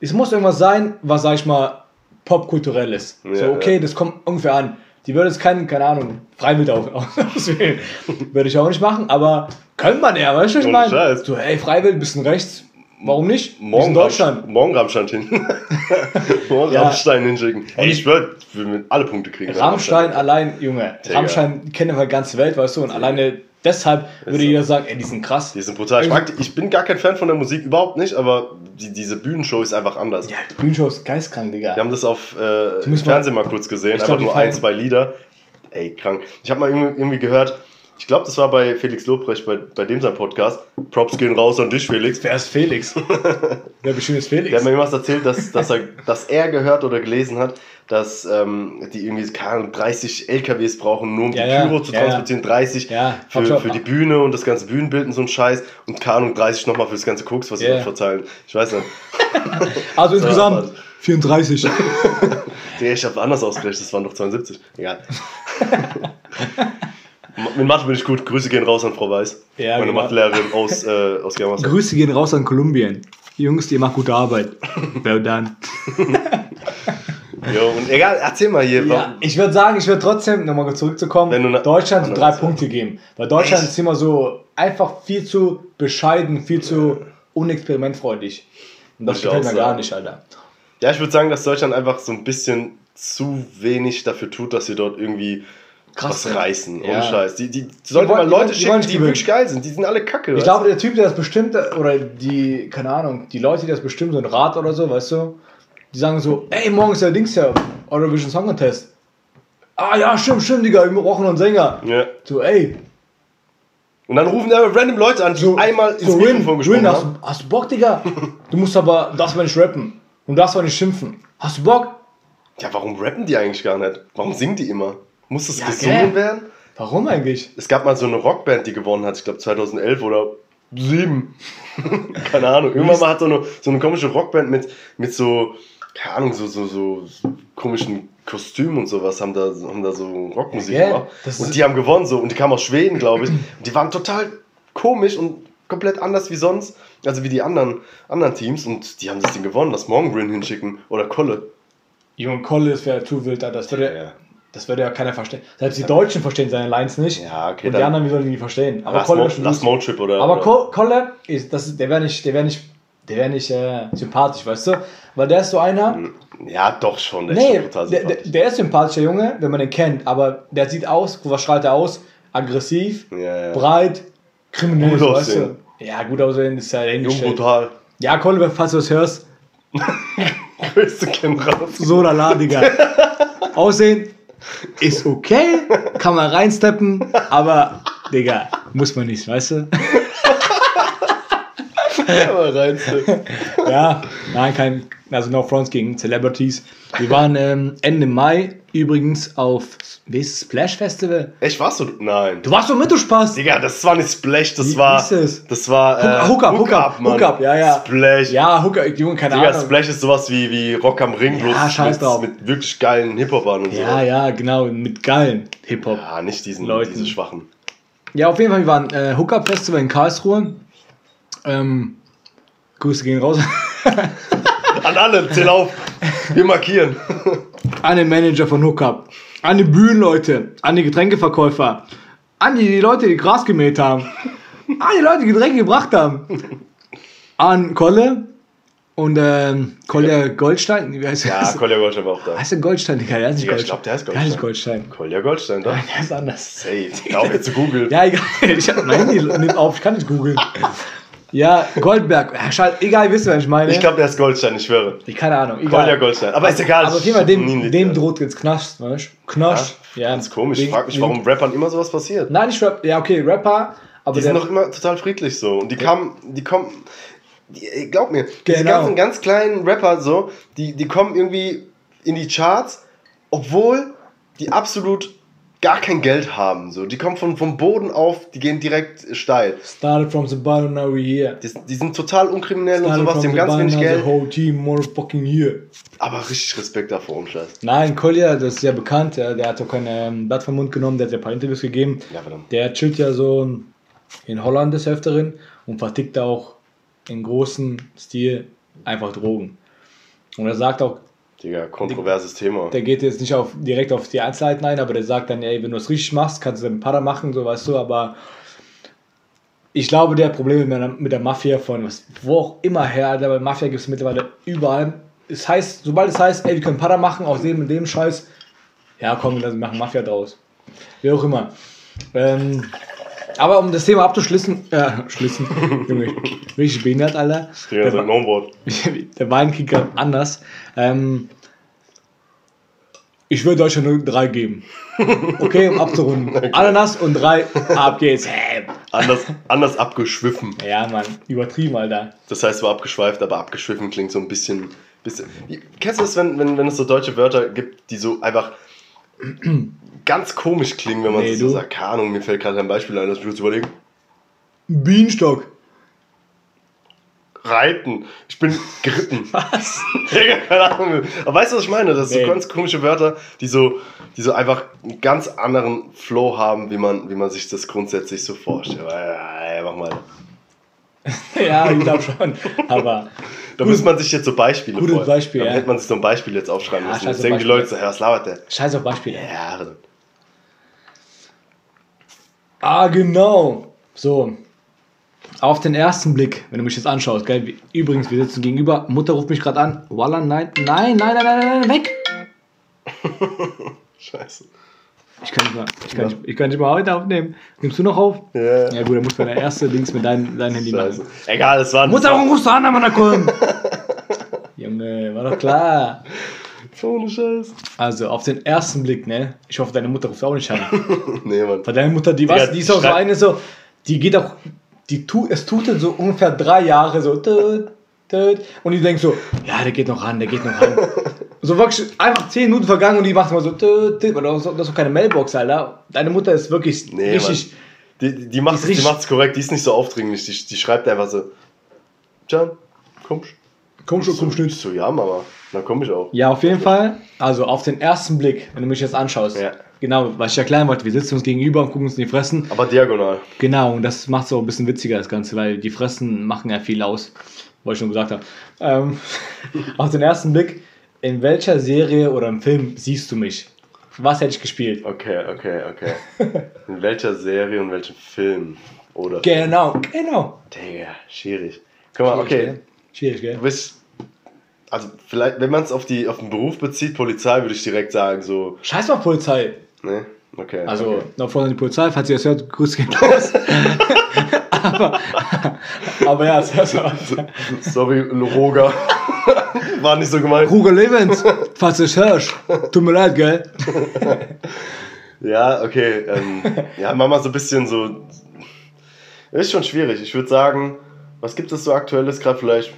es muss irgendwas sein, was, sag ich mal, popkulturell ist. so, Ja, okay, ja. das kommt ungefähr an. Die würde jetzt keinen, keine Ahnung, Freiwild auswählen. würde ich auch nicht machen, aber könnte man ja, weißt du, ich meine? Scheiß. So, ey, Freiwild, bisschen rechts, warum nicht? Morgen, sind Deutschland. Rammstein- morgen Rammstein hin. morgen Ja. Rammstein hinschicken. Ey, ich würden alle Punkte kriegen. wenn Rammstein allein, Junge, Digga. Rammstein kennen wir ganze Welt, weißt du, und alleine deshalb würde so. jeder sagen, ey, die sind krass. Die sind brutal. Ich, mag ich bin gar kein Fan von der Musik, überhaupt nicht, aber die, diese Bühnenshow ist einfach anders. Ja, die Bühnenshow ist geistkrank, Digga. Wir haben das auf äh, im Fernsehen mal kurz gesehen, Ich einfach glaub, nur ein, zwei Lieder. Ey, krank. Ich habe mal irgendwie, irgendwie gehört, ich glaube, das war bei Felix Lobrecht, bei, bei dem sein Podcast. Props gehen raus an dich, Felix. Wer ist Felix? Wer bestimmt ist Felix? Der hat mir irgendwas erzählt, dass, dass, er, dass er gehört oder gelesen hat, dass ähm, die irgendwie keine Ahnung, 30 LKWs brauchen, nur um Ja, die ja, Pyro zu ja, transportieren, 30 Ja, hab ich für, für die Bühne und das ganze Bühnenbild und so ein Scheiß und keine Ahnung, 30 nochmal für das ganze Koks, was sie Ja. da verteilen. Ich weiß nicht. also insgesamt aber- 34. Digga, ich habe anders ausgerechnet, das waren doch 72. Egal. Mit Mathe bin ich gut. Grüße gehen raus an Frau Weiß. Ja, Meine genau. Mathelehrerin aus, äh, aus Germersheim. Grüße gehen raus an Kolumbien. Jungs, ihr macht gute Arbeit. Well done. Jo, und egal, erzähl mal hier. Ja, ich würde sagen, ich würde trotzdem, nochmal zurückzukommen, na- Deutschland so drei ja. Punkte geben. Weil Deutschland Echt? ist immer so einfach viel zu bescheiden, viel zu unexperimentfreundlich. Und das gefällt mir gar nicht, Alter. Ja, ich würde sagen, dass Deutschland einfach so ein bisschen zu wenig dafür tut, dass sie dort irgendwie Krass, was ja. reißen. Ohne Ja. Scheiß. Die, die, die sollten mal die Leute die schicken, die, gewinnen. wirklich geil sind. Die sind alle kacke. Ich glaube, der Typ, der das bestimmt, oder die, keine Ahnung, die Leute, die das bestimmt, so ein Rat oder so, weißt du, die sagen so, ey, morgen ist der Dings ja, Eurovision Song Contest. Ah ja, stimmt, stimmt, Digga, wir brauchen noch einen Sänger. ja. So, ey, Und dann rufen da random Leute an, die so, einmal ins so Mikrofon gesprochen hast, haben. du- hast du Bock, Digga? Du musst aber, darfst aber nicht rappen. Und darfst aber nicht schimpfen. Hast du Bock? Ja, warum rappen die eigentlich gar nicht? Warum singen die immer? Muss das Ja, gesungen gell? werden? Warum eigentlich? Es gab mal so eine Rockband, die gewonnen hat, ich glaube 2011 oder 7. keine Ahnung. Irgendwann mal hat so eine, so eine komische Rockband mit, mit so, keine Ahnung, so, so, so, so komischen Kostümen und sowas, haben da, haben da so Rockmusik Ja, gemacht. Und ist- die haben gewonnen so. Und die kamen aus Schweden, glaube ich. Und die waren total komisch und komplett anders wie sonst. Also wie die anderen, anderen Teams. Und die haben das Ding gewonnen. Lass morgen Rin hinschicken. Oder Kolle. Junge Kolle, das wäre too wild. Das würde Ja. das würde ja keiner verstehen. Selbst die Deutschen verstehen seine Lines nicht. Ja, okay, Und die anderen, wie sollen die verstehen? Aber Kolle Mo ist. Motrip oder. Aber oder. Kolle, ist, das, ist- der wäre nicht, der wäre nicht, der wäre nicht äh, sympathisch, weißt du? Weil der ist so einer. Ja, doch schon. Der ist Nee, schon total der, der, der ist sympathischer Junge, wenn man den kennt, aber der sieht aus, was strahlt er aus? Aggressiv, Ja, ja. breit, kriminell, Gut weißt aussehen. du? Ja, gut aussehen ist ja Jung brutal. Ja, Kolle, falls du das hörst, Grüße gehen raus. so lala, Digga. Aussehen ist okay, kann man reinsteppen, aber, Digga, muss man nicht, weißt du? Aber reinstecken. Ja, nein, kein, also no fronts gegen Celebrities. Wir waren ähm, Ende Mai übrigens auf, wie ist es, Splash Festival? Echt, warst du? Nein. Du warst doch mit, du Spaß. Digga, das war nicht Splash, das Wie war. hieß es? Das war. Äh, Hook up, Hook up, Mann. Hook up, ja, ja. Splash. Ja, Hooker, Junge, keine Digga, Ahnung. Splash ist sowas wie, wie Rock am Ring, Ja, bloß scheiß mit, drauf. mit wirklich geilen Hip-Hopern und Ja, so. ja, genau, mit geilen Hip-Hop. Ja, nicht diesen, Leuten. diese Schwachen. Ja, auf jeden Fall, wir waren äh, Hookup Festival in Karlsruhe. Ähm, Grüße gehen raus. An alle, zähl auf. Wir markieren. an den Manager von Hookup, an die Bühnenleute, an die Getränkeverkäufer, an die, Leute, die Gras gemäht haben, an die Leute, die Getränke gebracht haben, an Kolle und ähm, Kolja Goldstein, wie heißt Ja, das? Kolja Goldstein war auch da. heißt der Goldstein, Digga, der ist nicht Digga, ich Goldstein. glaub, der heißt Der heißt Goldstein. Goldstein. Kolja Goldstein, da. Nein, der ist anders. Safe. Auch jetzt zu googeln. Ja, egal, ich hab mein Handy nimmt auf, ich kann nicht googeln. Ja, Goldberg, ja, egal, wisst ihr, was ich meine? Ich glaube, der ist Goldstein, ich schwöre. Ich keine Ahnung, egal. Kolja Goldstein. Aber ist egal. Aber auf jeden Fall, dem, dem droht jetzt Knast, weißt du? Knast. Ja, ganz komisch. Ich frage mich, warum Rappern immer sowas passiert. Nein, nicht Rap. Ja, okay, Rapper. Aber Die sind doch immer total friedlich so. Und die kamen, die kommen, die, ey, glaub mir, diese Genau. ganzen ganz kleinen Rapper so, die, die kommen irgendwie in die Charts obwohl die absolut gar kein Geld haben. So. Die kommen von, vom Boden auf, die gehen direkt steil. Started from the bottom, now we're here. Die, die sind total unkriminell und Started sowas, from die haben ganz wenig the Geld. whole team motherfucking here. Aber richtig Respekt davor und Scheiß. Nein, Kolja, das ist ja bekannt, der hat doch kein ähm, Blatt vom Mund genommen, der hat ja ein paar Interviews gegeben. Ja, verdammt. Der chillt ja so in Holland des Öfteren und vertickt auch in großem Stil einfach Drogen. Und er sagt auch, Digga, kontroverses Thema. der geht jetzt nicht auf, direkt auf die Einzelheiten ein, aber der sagt dann, ey, wenn du es richtig machst, kannst du dann Para machen, so weißt du, aber ich glaube, der Probleme mit der, mit der Mafia von was, wo auch immer her, weil Mafia gibt es mittlerweile überall. Es heißt, sobald es heißt, ey, wir können Para machen aus dem und dem Scheiß, ja komm, wir machen Mafia draus. Wie auch immer. Ähm, aber um das Thema abzuschließen, äh, schließen, Junge, richtig behindert, Alter. Digga, Der sag noch ein Wort. der Wein klingt grad anders. Ähm, ich würde euch ja nur drei geben. Okay, um abzurunden. Ananas und drei, ab geht's. Anders, anders abgeschwiffen. Ja, Mann, übertrieben, Alter. Das heißt zwar abgeschweift, aber abgeschwiffen klingt so ein bisschen. bisschen kennst du das, wenn, wenn, wenn es so deutsche Wörter gibt, die so einfach ganz komisch klingen, wenn man Nee, so sagt? Keine Ahnung, mir fällt gerade ein Beispiel ein, das ich kurz überlegen. Bienenstock. Reiten. Ich bin geritten. Was? Keine Ahnung. Aber weißt du, was ich meine? Das sind Nee. so ganz komische Wörter, die so, die so einfach einen ganz anderen Flow haben, wie man, wie man sich das grundsätzlich so vorstellt. Ey, mach mal. Ja, ich glaube schon. Aber Da muss man sich jetzt so Beispiele Gutes vor- Beispiel, Da ja. hätte man sich so ein Beispiel jetzt aufschreiben Ja, müssen. Jetzt denken die. Leute so, was labert der? scheiß auf Beispiele. Ja, Ah, genau. So. Auf den ersten Blick, wenn du mich jetzt anschaust, gell? Übrigens, wir sitzen gegenüber. Mutter ruft mich gerade an. Walla, nein, nein, nein, nein, nein, nein, weg. scheiße. Ich kann nicht mal, ich kann nicht, ich kann nicht mal heute aufnehmen. Nimmst du noch auf? Ja, Ja gut, dann muss man der erste Links mit deinem dein Handy scheiße. machen. Egal, das war Mutter, warum rufst du an, Mann, kommen? Junge, war doch klar. So eine Scheiße. Also, auf den ersten Blick, ne? Ich hoffe, deine Mutter ruft auch nicht an. Nee, Mann. Weil deine Mutter, die, was, die ist auch so eine so, die geht auch, die tut, es tut so ungefähr drei Jahre so, tut, tut, und die denkt so, ja, der geht noch ran, der geht noch ran. so wirklich einfach zehn Minuten vergangen und die macht immer so, weil das ist doch- keine Mailbox, Alter. Deine Mutter ist wirklich Nee, richtig, Die, die, die macht es macht's korrekt, die ist nicht so aufdringlich. Die, die schreibt einfach so: Can, kommst komm schon, komm so, schnell. ich so, ja, Mama, dann komm ich auch. Ja, auf jeden Fall. Also auf den ersten Blick, wenn du mich jetzt anschaust. Ja. Genau, was ich erklären wollte, wir sitzen uns gegenüber und gucken uns in die Fressen. Aber diagonal. Genau, und das macht es auch ein bisschen witziger, das Ganze, weil die Fressen machen ja viel aus, was ich schon gesagt habe. Ähm, auf den ersten Blick, in welcher Serie oder im Film siehst du mich? Was hätte ich gespielt? Okay, okay, okay. In welcher Serie und welchem Film? Oder? Genau, genau. Digga, schwierig. Guck mal, okay. Schwierig, gell? Du bist. Also, vielleicht, wenn man es auf, die- auf den Beruf bezieht, Polizei, würde ich direkt sagen, so. Scheiß mal Polizei. Ne? Okay. Also, okay. noch vorne die Polizei, falls ihr das hört, grüß geht raus. aber, aber ja, zuerst mal. Sorry, Roger. War nicht so gemeint. Ruger Lebens, falls du es hörst. Tut mir leid, gell? Ja, okay. Ähm, ja, Mama so ein bisschen so. Ist schon schwierig. Ich würde sagen, was gibt es so aktuelles gerade vielleicht?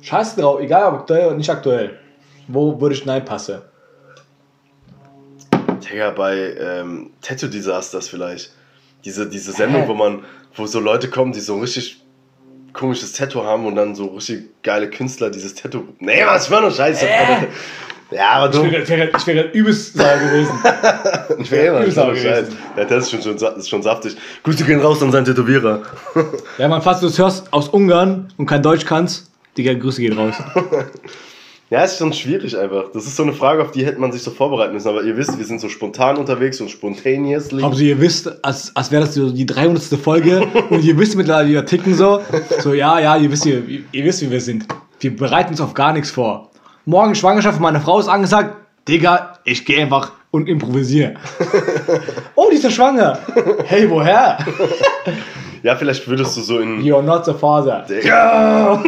Scheiß drauf, egal ob aktuell oder nicht aktuell. Wo würde ich reinpassen? Digga, bei ähm, Tattoo Disasters vielleicht. Diese, diese Sendung, Hä? wo man, wo so Leute kommen, die so richtig komisches Tattoo haben und dann so richtig geile Künstler dieses Tattoo. Nee, was war nur scheiße. Hä? Ja, aber du. Ich wäre, ich ich wäre übelst sauer gewesen. Ich wäre immer übelst sauer gewesen. Ja, das ist schon, schon, ist schon saftig. Grüße gehen raus an seinen Tätowierer. Ja, man, falls du es hörst aus Ungarn und kein Deutsch kannst, Digga, Grüße gehen raus. Ja, ist schon schwierig einfach. Das ist so eine Frage, auf die hätte man sich so vorbereiten müssen. Aber ihr wisst, wir sind so spontan unterwegs und spontaneously. So, ihr wisst, als, als wäre das so die 300. Folge und ihr wisst mittlerweile, wie wir ticken so. So, ja, ja, ihr wisst, ihr, ihr wisst, wie wir sind. Wir bereiten uns auf gar nichts vor. Morgen Schwangerschaft von meiner Frau ist angesagt. Digga, ich gehe einfach und improvisiere. oh, die ist ja schwanger. Hey, woher? Ja, vielleicht würdest du so in. You're not the father. Digga.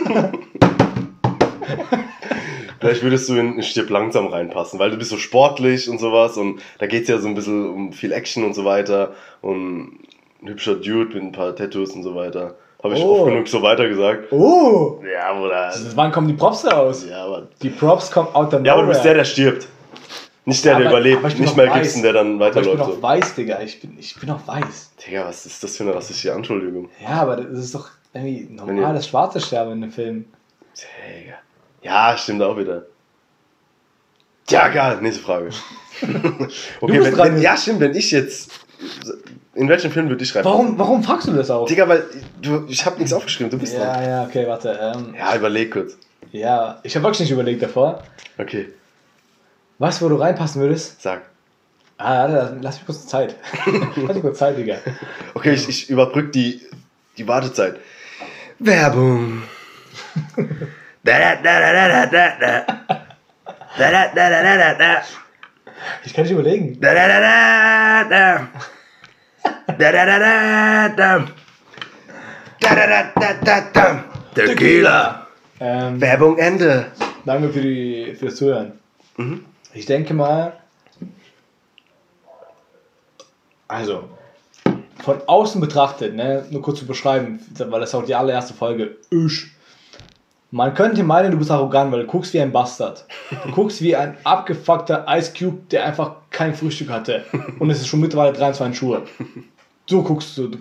Vielleicht würdest du in, Stirb langsam reinpassen, weil du bist so sportlich und sowas und da geht es ja so ein bisschen um viel Action und so weiter und ein hübscher Dude mit ein paar Tattoos und so weiter. Habe ich Oh. oft genug so weiter gesagt. Oh, Ja, oder? wann kommen die Props raus? Ja, aber, Die Props kommen out der ja, aber du bist der, der stirbt. Nicht der, der Aber- überlebt, aber ich bin nicht Mel. Gibson, der dann Aber ich bin weiterläuft. auch weiß, Digga. Ich bin, ich bin auch weiß. Digga, was ist das für eine rassistische Anschuldigung? Ja, aber das ist doch irgendwie normal, das schwarze Sterben in dem Film. Digga. Ja, stimmt auch wieder. Ja, egal, nächste Frage. okay, wenn, wenn, ja, stimmt, wenn ich jetzt. In welchem Film würde ich schreiben? Warum, warum fragst du das auch? Digga, weil du, ich habe nichts aufgeschrieben, du bist dran. Ja, ja, okay, warte. Ähm, Ja, überleg kurz. ja, ich habe wirklich nicht überlegt davor. Okay, Was, wo du reinpassen würdest? sag. Ah, lass mich kurz Zeit. lass mich kurz Zeit, Digga. Okay, ich, ich überbrück die, die Wartezeit. Werbung. Ich kann nicht überlegen. Tequila. Ähm, Werbung Ende. danke für, die, für das Zuhören. Mhm. Ich denke mal. Also, von außen betrachtet, ne, nur kurz zu beschreiben, weil das ist auch die allererste Folge. Ich. Man könnte meinen, du bist arrogant, weil du guckst wie ein Bastard. Du guckst wie ein abgefuckter Ice Cube, der einfach kein Frühstück hatte. Und es ist schon mittlerweile 23 Schuhe. So guckst du.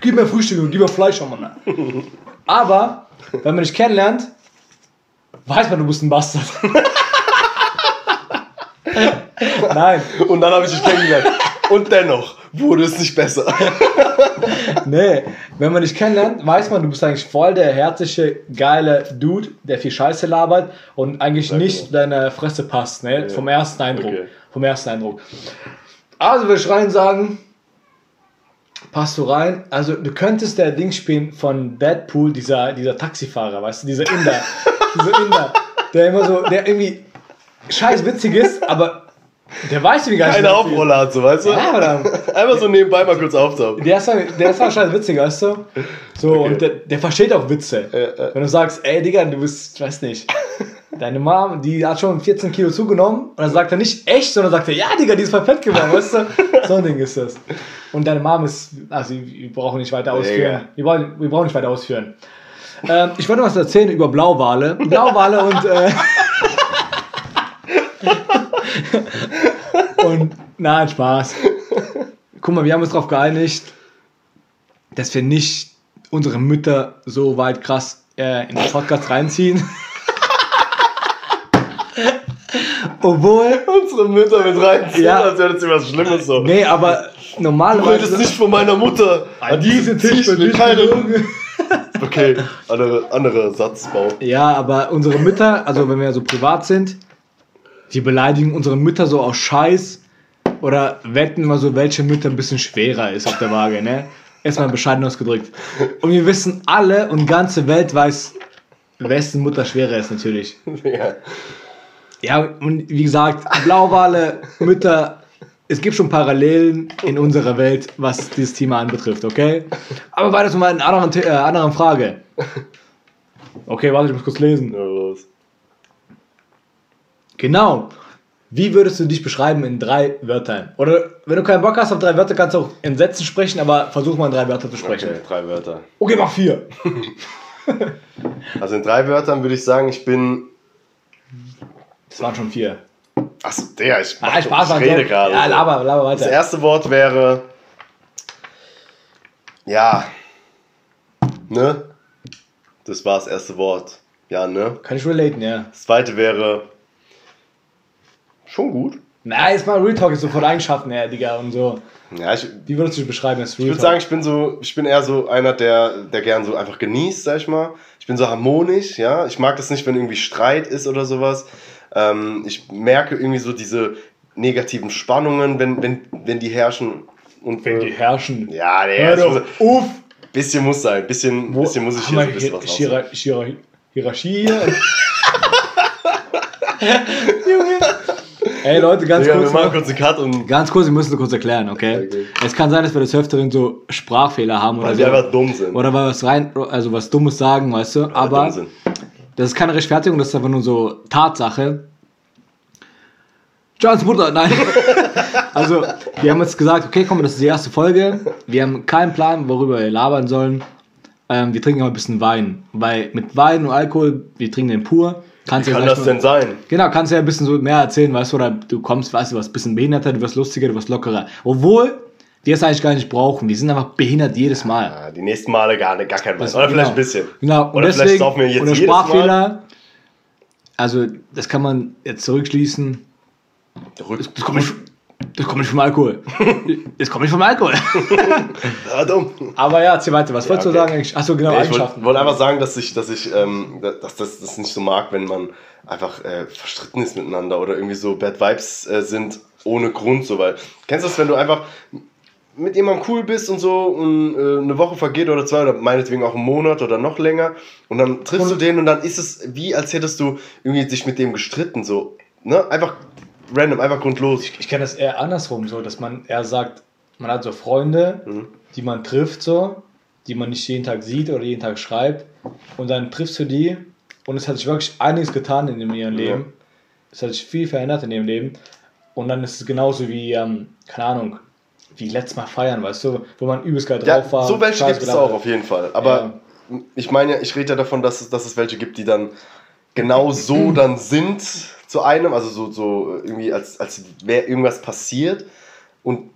Gib mir Frühstück und gib mir Fleisch, Mann. Aber, wenn man dich kennenlernt, weiß man, du bist ein Bastard. Nein, Und dann habe ich dich kennengelernt. Und dennoch wurde es nicht besser. nee. Wenn man dich kennenlernt, weiß man, du bist eigentlich voll der herzliche, geile Dude, der viel Scheiße labert und eigentlich Danke. nicht deiner Fresse passt, ne? Vom ersten Eindruck. Okay. Vom ersten Eindruck. Also würde ich rein sagen, passt du rein. Also du könntest der Ding spielen von Deadpool, dieser, dieser Taxifahrer, weißt du, dieser Inder. dieser Inder, der immer so, der irgendwie scheiß witzig ist, aber der weiß wie gar nicht. Keine. Hauptrolle hat, so, weißt du? Ja, oder? Einfach so nebenbei mal kurz auftauchen. Der ist, halt- der ist wahrscheinlich witzig, weißt du? So, Okay. und der, der versteht auch Witze. ja. Wenn du sagst, ey Digga, du bist, ich weiß nicht, deine Mom, die hat schon 14 Kilo zugenommen und dann sagt er nicht echt, sondern sagt er, ja Digga, die ist perfekt geworden, weißt du? So ein Ding ist das. Und deine Mom ist, also wir brauchen nicht weiter ausführen. Wir brauchen, wir brauchen nicht weiter ausführen. Ähm, ich wollte was erzählen über Blauwale. Blauwale und äh, und nein, Spaß. Guck mal, wir haben uns darauf geeinigt, dass wir nicht unsere Mütter so weit krass äh, in den Podcast reinziehen. Obwohl, Unsere Mütter mit reinziehen, Ja. als wäre das was Schlimmes so. nee, aber Du normalerweise. redest nicht von meiner Mutter. an diesem Tisch bin ich keinem. gelogen. Okay, andere, andere Satzbau. Ja, aber unsere Mütter, also wenn wir so privat sind, die beleidigen unsere Mütter so aus Scheiß oder wetten immer so, welche Mütter ein bisschen schwerer ist auf der Waage, ne? Erstmal bescheiden ausgedrückt. Und wir wissen alle und ganze Welt weiß, wessen Mutter schwerer ist natürlich. Ja. Ja, und wie gesagt, Blauwale, Mütter, es gibt schon Parallelen in unserer Welt, was dieses Thema anbetrifft, okay? Aber weiter zu meiner anderen, äh, anderen Frage. Okay, warte, ich muss kurz lesen. Genau. Wie würdest du dich beschreiben in drei Wörtern? Oder wenn du keinen Bock hast auf drei Wörter, kannst du auch in Sätzen sprechen, aber versuch mal in drei Wörter zu sprechen. Okay, drei Wörter. Okay, mach vier. Also in drei Wörtern würde ich sagen, ich bin. Das waren schon vier. Achso, der, ich, mach Ah, Spaß, ich rede gerade. Ja, laber, laber Das weiter. erste Wort wäre. Ja. Ne? Das war das erste Wort. Ja, ne? Kann ich relaten, ja. Das zweite wäre. Schon gut. Na, jetzt mal Real Talk ist sofort eingeschaffen, ja, Digga, und so. Ja, ich, Wie würdest du dich beschreiben als Ich Real würde sagen, ich bin so, ich bin eher so einer, der, der gern so einfach genießt, sag ich mal. Ich bin so harmonisch, ja. Ich mag das nicht, wenn irgendwie Streit ist oder sowas. Ähm, ich merke irgendwie so diese negativen Spannungen, wenn, wenn, wenn die herrschen. Und Wenn die herrschen. ja, nee, Hör ich muss, doch auf! bisschen muss sein, bisschen, bisschen muss ich hier so ein bisschen Hier- was. Hierar- Hierarchie hier. Junge. Ey Leute, ganz Digga, wir kurz. machen noch. kurz einen Cut und Ganz kurz, wir müssen es kurz erklären, okay? Okay. Es kann sein, dass wir des Öfteren so Sprachfehler haben oder weil so. wir einfach dumm sind. Oder weil wir was rein, also was Dummes sagen, weißt du? Weil wir Aber das ist keine Rechtfertigung, das ist einfach nur so Tatsache. Johns Mutter, nein. also, wir haben jetzt gesagt, okay, komm, das ist die erste Folge. Wir haben keinen Plan, worüber wir labern sollen. Ähm, wir trinken aber ein bisschen Wein. Weil mit Wein und Alkohol, wir trinken den pur. Kannst Wie ja kann gleich das mal- denn sein? Genau, kannst ja ein bisschen so mehr erzählen, weißt du, oder du kommst, weißt du, was ein bisschen behinderter, du wirst lustiger, du wirst lockerer. Obwohl die es eigentlich gar nicht brauchen. Die sind einfach behindert jedes Mal. Ja, die nächsten Male gar, nicht, gar kein. Das- Oder vielleicht genau. ein bisschen. Genau, und Oder deswegen, vielleicht saufen wir jetzt oder. Sprachfehler, also das kann man jetzt zurückschließen, Rück. das kommt nicht, das kommt nicht vom Alkohol. Das kommt nicht vom Alkohol. Ah, dumm. Aber ja, erzähl weiter. Was Ja, wolltest du okay. sagen eigentlich? Achso, genau, Nee, ich Eigenschaften. wollte wollt einfach sagen, dass ich, dass ich, ähm, dass das, das nicht so mag, wenn man einfach äh, verstritten ist miteinander oder irgendwie so Bad Vibes äh, sind ohne Grund, so weil. Kennst du das, wenn du einfach mit jemandem cool bist und so und äh, eine Woche vergeht oder zwei oder meinetwegen auch einen Monat oder noch länger und dann triffst du den und dann ist es wie, als hättest du irgendwie dich mit dem gestritten, so, ne? Einfach random, einfach grundlos. Ich kenne das eher andersrum, so, dass man eher sagt, man hat so Freunde, Mhm. die man trifft, so, die man nicht jeden Tag sieht oder jeden Tag schreibt. Und dann triffst du die und es hat sich wirklich einiges getan in ihrem Leben. Es hat sich viel verändert in ihrem Leben. Und dann ist es genauso wie, ähm, keine Ahnung, wie letztes Mal feiern, weißt du, wo man übelst geil Ja, drauf war. so welche gibt es auch auf jeden Fall. Aber ich meine, ja, ich rede ja davon, dass es, dass es welche gibt, die dann genau so dann sind zu einem, also so, so irgendwie, als, als wäre irgendwas passiert und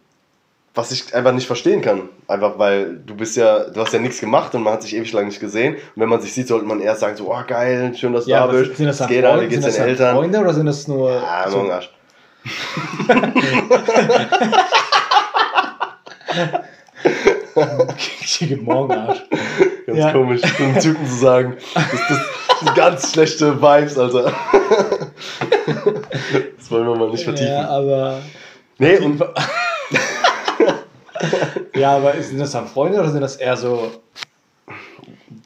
was ich einfach nicht verstehen kann. Einfach weil du bist ja, du hast ja nichts gemacht und man hat sich ewig lang nicht gesehen. Und wenn man sich sieht, sollte man erst sagen, so, oh geil, schön, dass du Ja, da bist. sind das dann geht, Freunde, geht's sind das Eltern? Freunde oder sind das nur Ah, so. Arsch. Guten Morgen, Arsch. Ganz Ja. komisch, so einem Typen zu sagen. Das, das sind ganz schlechte Vibes, Alter. Das wollen wir mal nicht vertiefen. Ja, aber. nee, und ja, aber sind das dann Freunde oder sind das eher so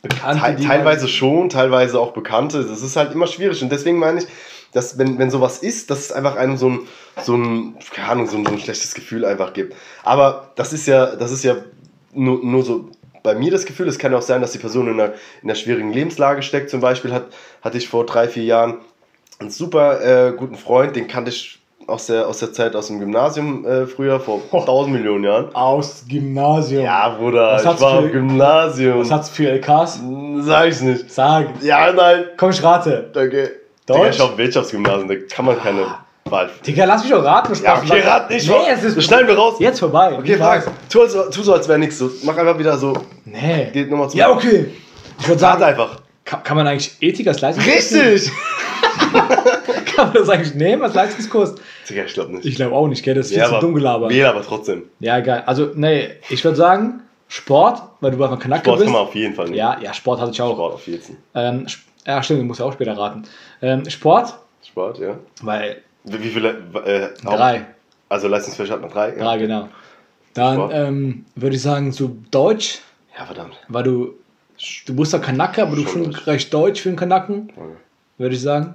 Bekannte? Te die teilweise schon, teilweise auch Bekannte. Das ist halt immer schwierig. Und deswegen meine ich, dass wenn, wenn sowas ist, dass es einfach einem so ein, so ein, keine Ahnung, so ein, so ein schlechtes Gefühl einfach gibt. Aber das ist ja, das ist ja nur, nur so bei mir das Gefühl. Es kann auch sein, dass die Person in einer, in einer schwierigen Lebenslage steckt. Zum Beispiel hat, hatte ich vor drei, vier Jahren einen super äh, guten Freund, den kannte ich aus der, aus der Zeit aus dem Gymnasium äh, früher, vor Oh. tausend Millionen Jahren. aus Gymnasium. Ja, Bruder, Was ich hat's war für- im Gymnasium. Was hat's für LKs? Sag ich nicht. Sag. Ja, nein. Komm, ich rate. Okay. Deutsch? Digga, ich auf Wirtschaftsgymnasium, da kann man keine Wahl. Digga, lass mich doch raten. Ja, okay, rat nicht. Nee, es ist das schneiden wir raus. jetzt vorbei. Okay, frag. Tu, tu so, als wäre nichts. So. Mach einfach wieder so. Nee. Geht nochmal zu. Ja, okay. Ich würde Sag sagen, einfach. Kann, kann man eigentlich Ethik als Leistungskurs nehmen? Richtig! Kann man das eigentlich nehmen als Leistungskurs? Digga, ich glaube nicht. Ich glaube auch nicht, gell? Das ist viel ja, zu dumm gelabert. Wähl aber trotzdem. Ja, geil. Also, nee, ich würde sagen, Sport, weil du einfach Kanacke Sport bist. kann man auf jeden Fall nicht. Ja, ja, Sport hatte ich auch. Sport auf jeden Fall. Ähm, ja, stimmt, du musst ja auch später raten. Ähm, Sport, Sport, ja. weil Wie, viele? Äh, drei, Also Leistungsfähig hat man drei. Ja. drei, genau. Dann Sport. ähm, würde ich sagen, so Deutsch, Ja, verdammt. weil du, du bist ja Kanacke, aber du Schon recht Deutsch für einen Kanacken, Okay. würde ich sagen.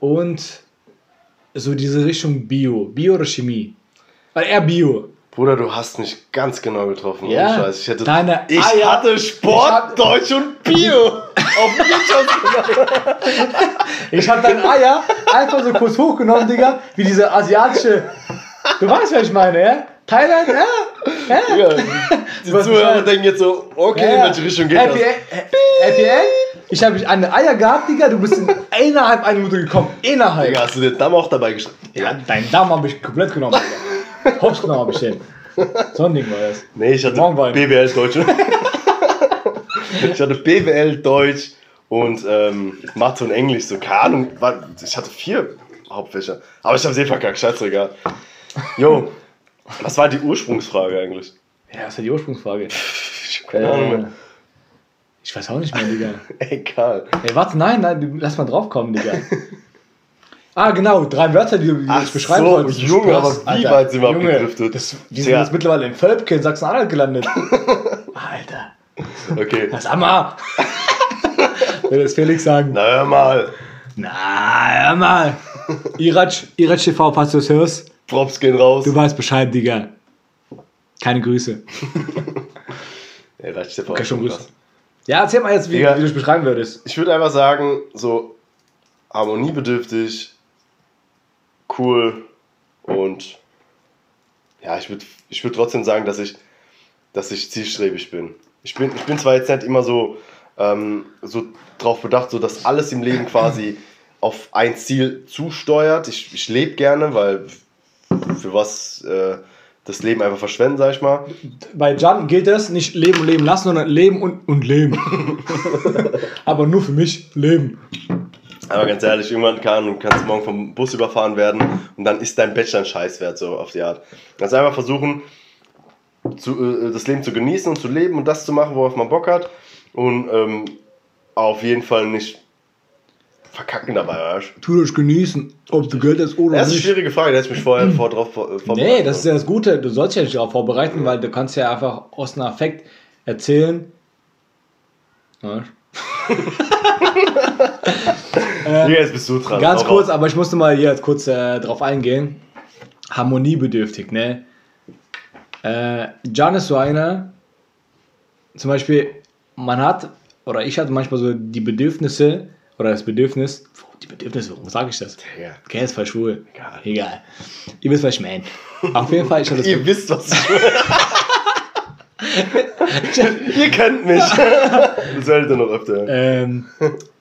Und so diese Richtung Bio, Bio oder Chemie. Weil eher Bio. Bruder, du hast mich ganz genau getroffen. Ja. Scheiß. Ich, hätte, Deine ich Eier- hatte Sport, Ich hab- Deutsch und Bio. auf Wirtschaftsgymnasium. Ich hab dein Eier einfach so kurz hochgenommen, Digga, wie diese asiatische. Du weißt, was ich meine, ja? Thailand, ja? ja? Ja, die Was Zuhörer denken jetzt so, okay, Ja, in ja. welche Richtung geht Happy, das? End, Happy End. Ich habe eine Eier gehabt, Digga. Du bist in innerhalb einer Minute gekommen. Innerhalb. Digga, hast du den Damm auch dabei geschrieben? Ja, deinen Darm habe ich komplett genommen, Digga. Hops genommen habe ich den. So ein Ding war das. Nee, ich hatte Morgenwein. BWL Deutsch. ich hatte BWL Deutsch und ähm, Mathe und Englisch. So, keine Ahnung, ich hatte vier Hauptfächer. Aber ich habe sie verkackt, scheißegal. Jo, was war die Ursprungsfrage eigentlich? Ja, was ist ja die Ursprungsfrage? Keine Ahnung Äh, mehr. ich weiß auch nicht mehr, Digga. Egal. Ey, warte, nein, nein, lass mal drauf kommen, Digga. Ah, genau, drei Wörter, die du Ach jetzt beschreiben so, wolltest. Junge, aber wie weit sind wir abgedriftet? Das, wir sind Tja. jetzt mittlerweile in Völpke in Sachsen-Anhalt gelandet. Alter, Okay. sag mal. Will das Felix sagen? Na hör mal. Na, hör mal. Irac, Irac TV, falls du es hörst, Props gehen raus. du weißt Bescheid, Digga. Keine Grüße. Ey, reicht dir Okay, schon Grüße. Ja, erzähl mal jetzt, wie, Digga. wie du es beschreiben würdest. Ich würde einfach sagen, so harmoniebedürftig, cool und ja, ich würde ich würd trotzdem sagen, dass ich, dass ich zielstrebig bin. Ich bin, ich bin zwar jetzt nicht immer so, ähm, so drauf bedacht, so dass alles im Leben quasi auf ein Ziel zusteuert. Ich, ich lebe gerne, weil für was äh, das Leben einfach verschwenden, sag ich mal. Bei Jan gilt es nicht leben und leben lassen, sondern leben und, und leben. Aber nur für mich leben. Aber ganz ehrlich, irgendwann kann, kannst du morgen vom Bus überfahren werden und dann ist dein Bachelor ein Scheißwert, so auf die Art. Also einfach versuchen, zu, äh, das Leben zu genießen und zu leben und das zu machen, worauf man Bock hat. Und ähm, auf jeden Fall nicht verkacken dabei, weißt Tu dich genießen, ob du Geld hast oder Das ist eine nicht. schwierige Frage, da hätte ich mich vorher vor drauf vor, Nee, das ist ja das Gute. Du sollst ja nicht darauf vorbereiten, weil du kannst ja einfach aus einem Affekt erzählen. Ja. ja. Jetzt bist du dran. Ganz kurz, aber ich musste mal hier jetzt kurz äh, drauf eingehen. Harmoniebedürftig, ne? Äh, Can ist so einer, zum Beispiel, man hat, oder ich hatte manchmal so die Bedürfnisse, oder das Bedürfnis, die Bedürfnisse, warum sage ich das? Ja. Okay, ist voll schwul. Egal. Egal. Ihr wisst, was ich meine. Auf jeden Fall, ich hatte das Ihr wisst, was ich Ihr kennt mich. das werdet ihr noch öfter ähm,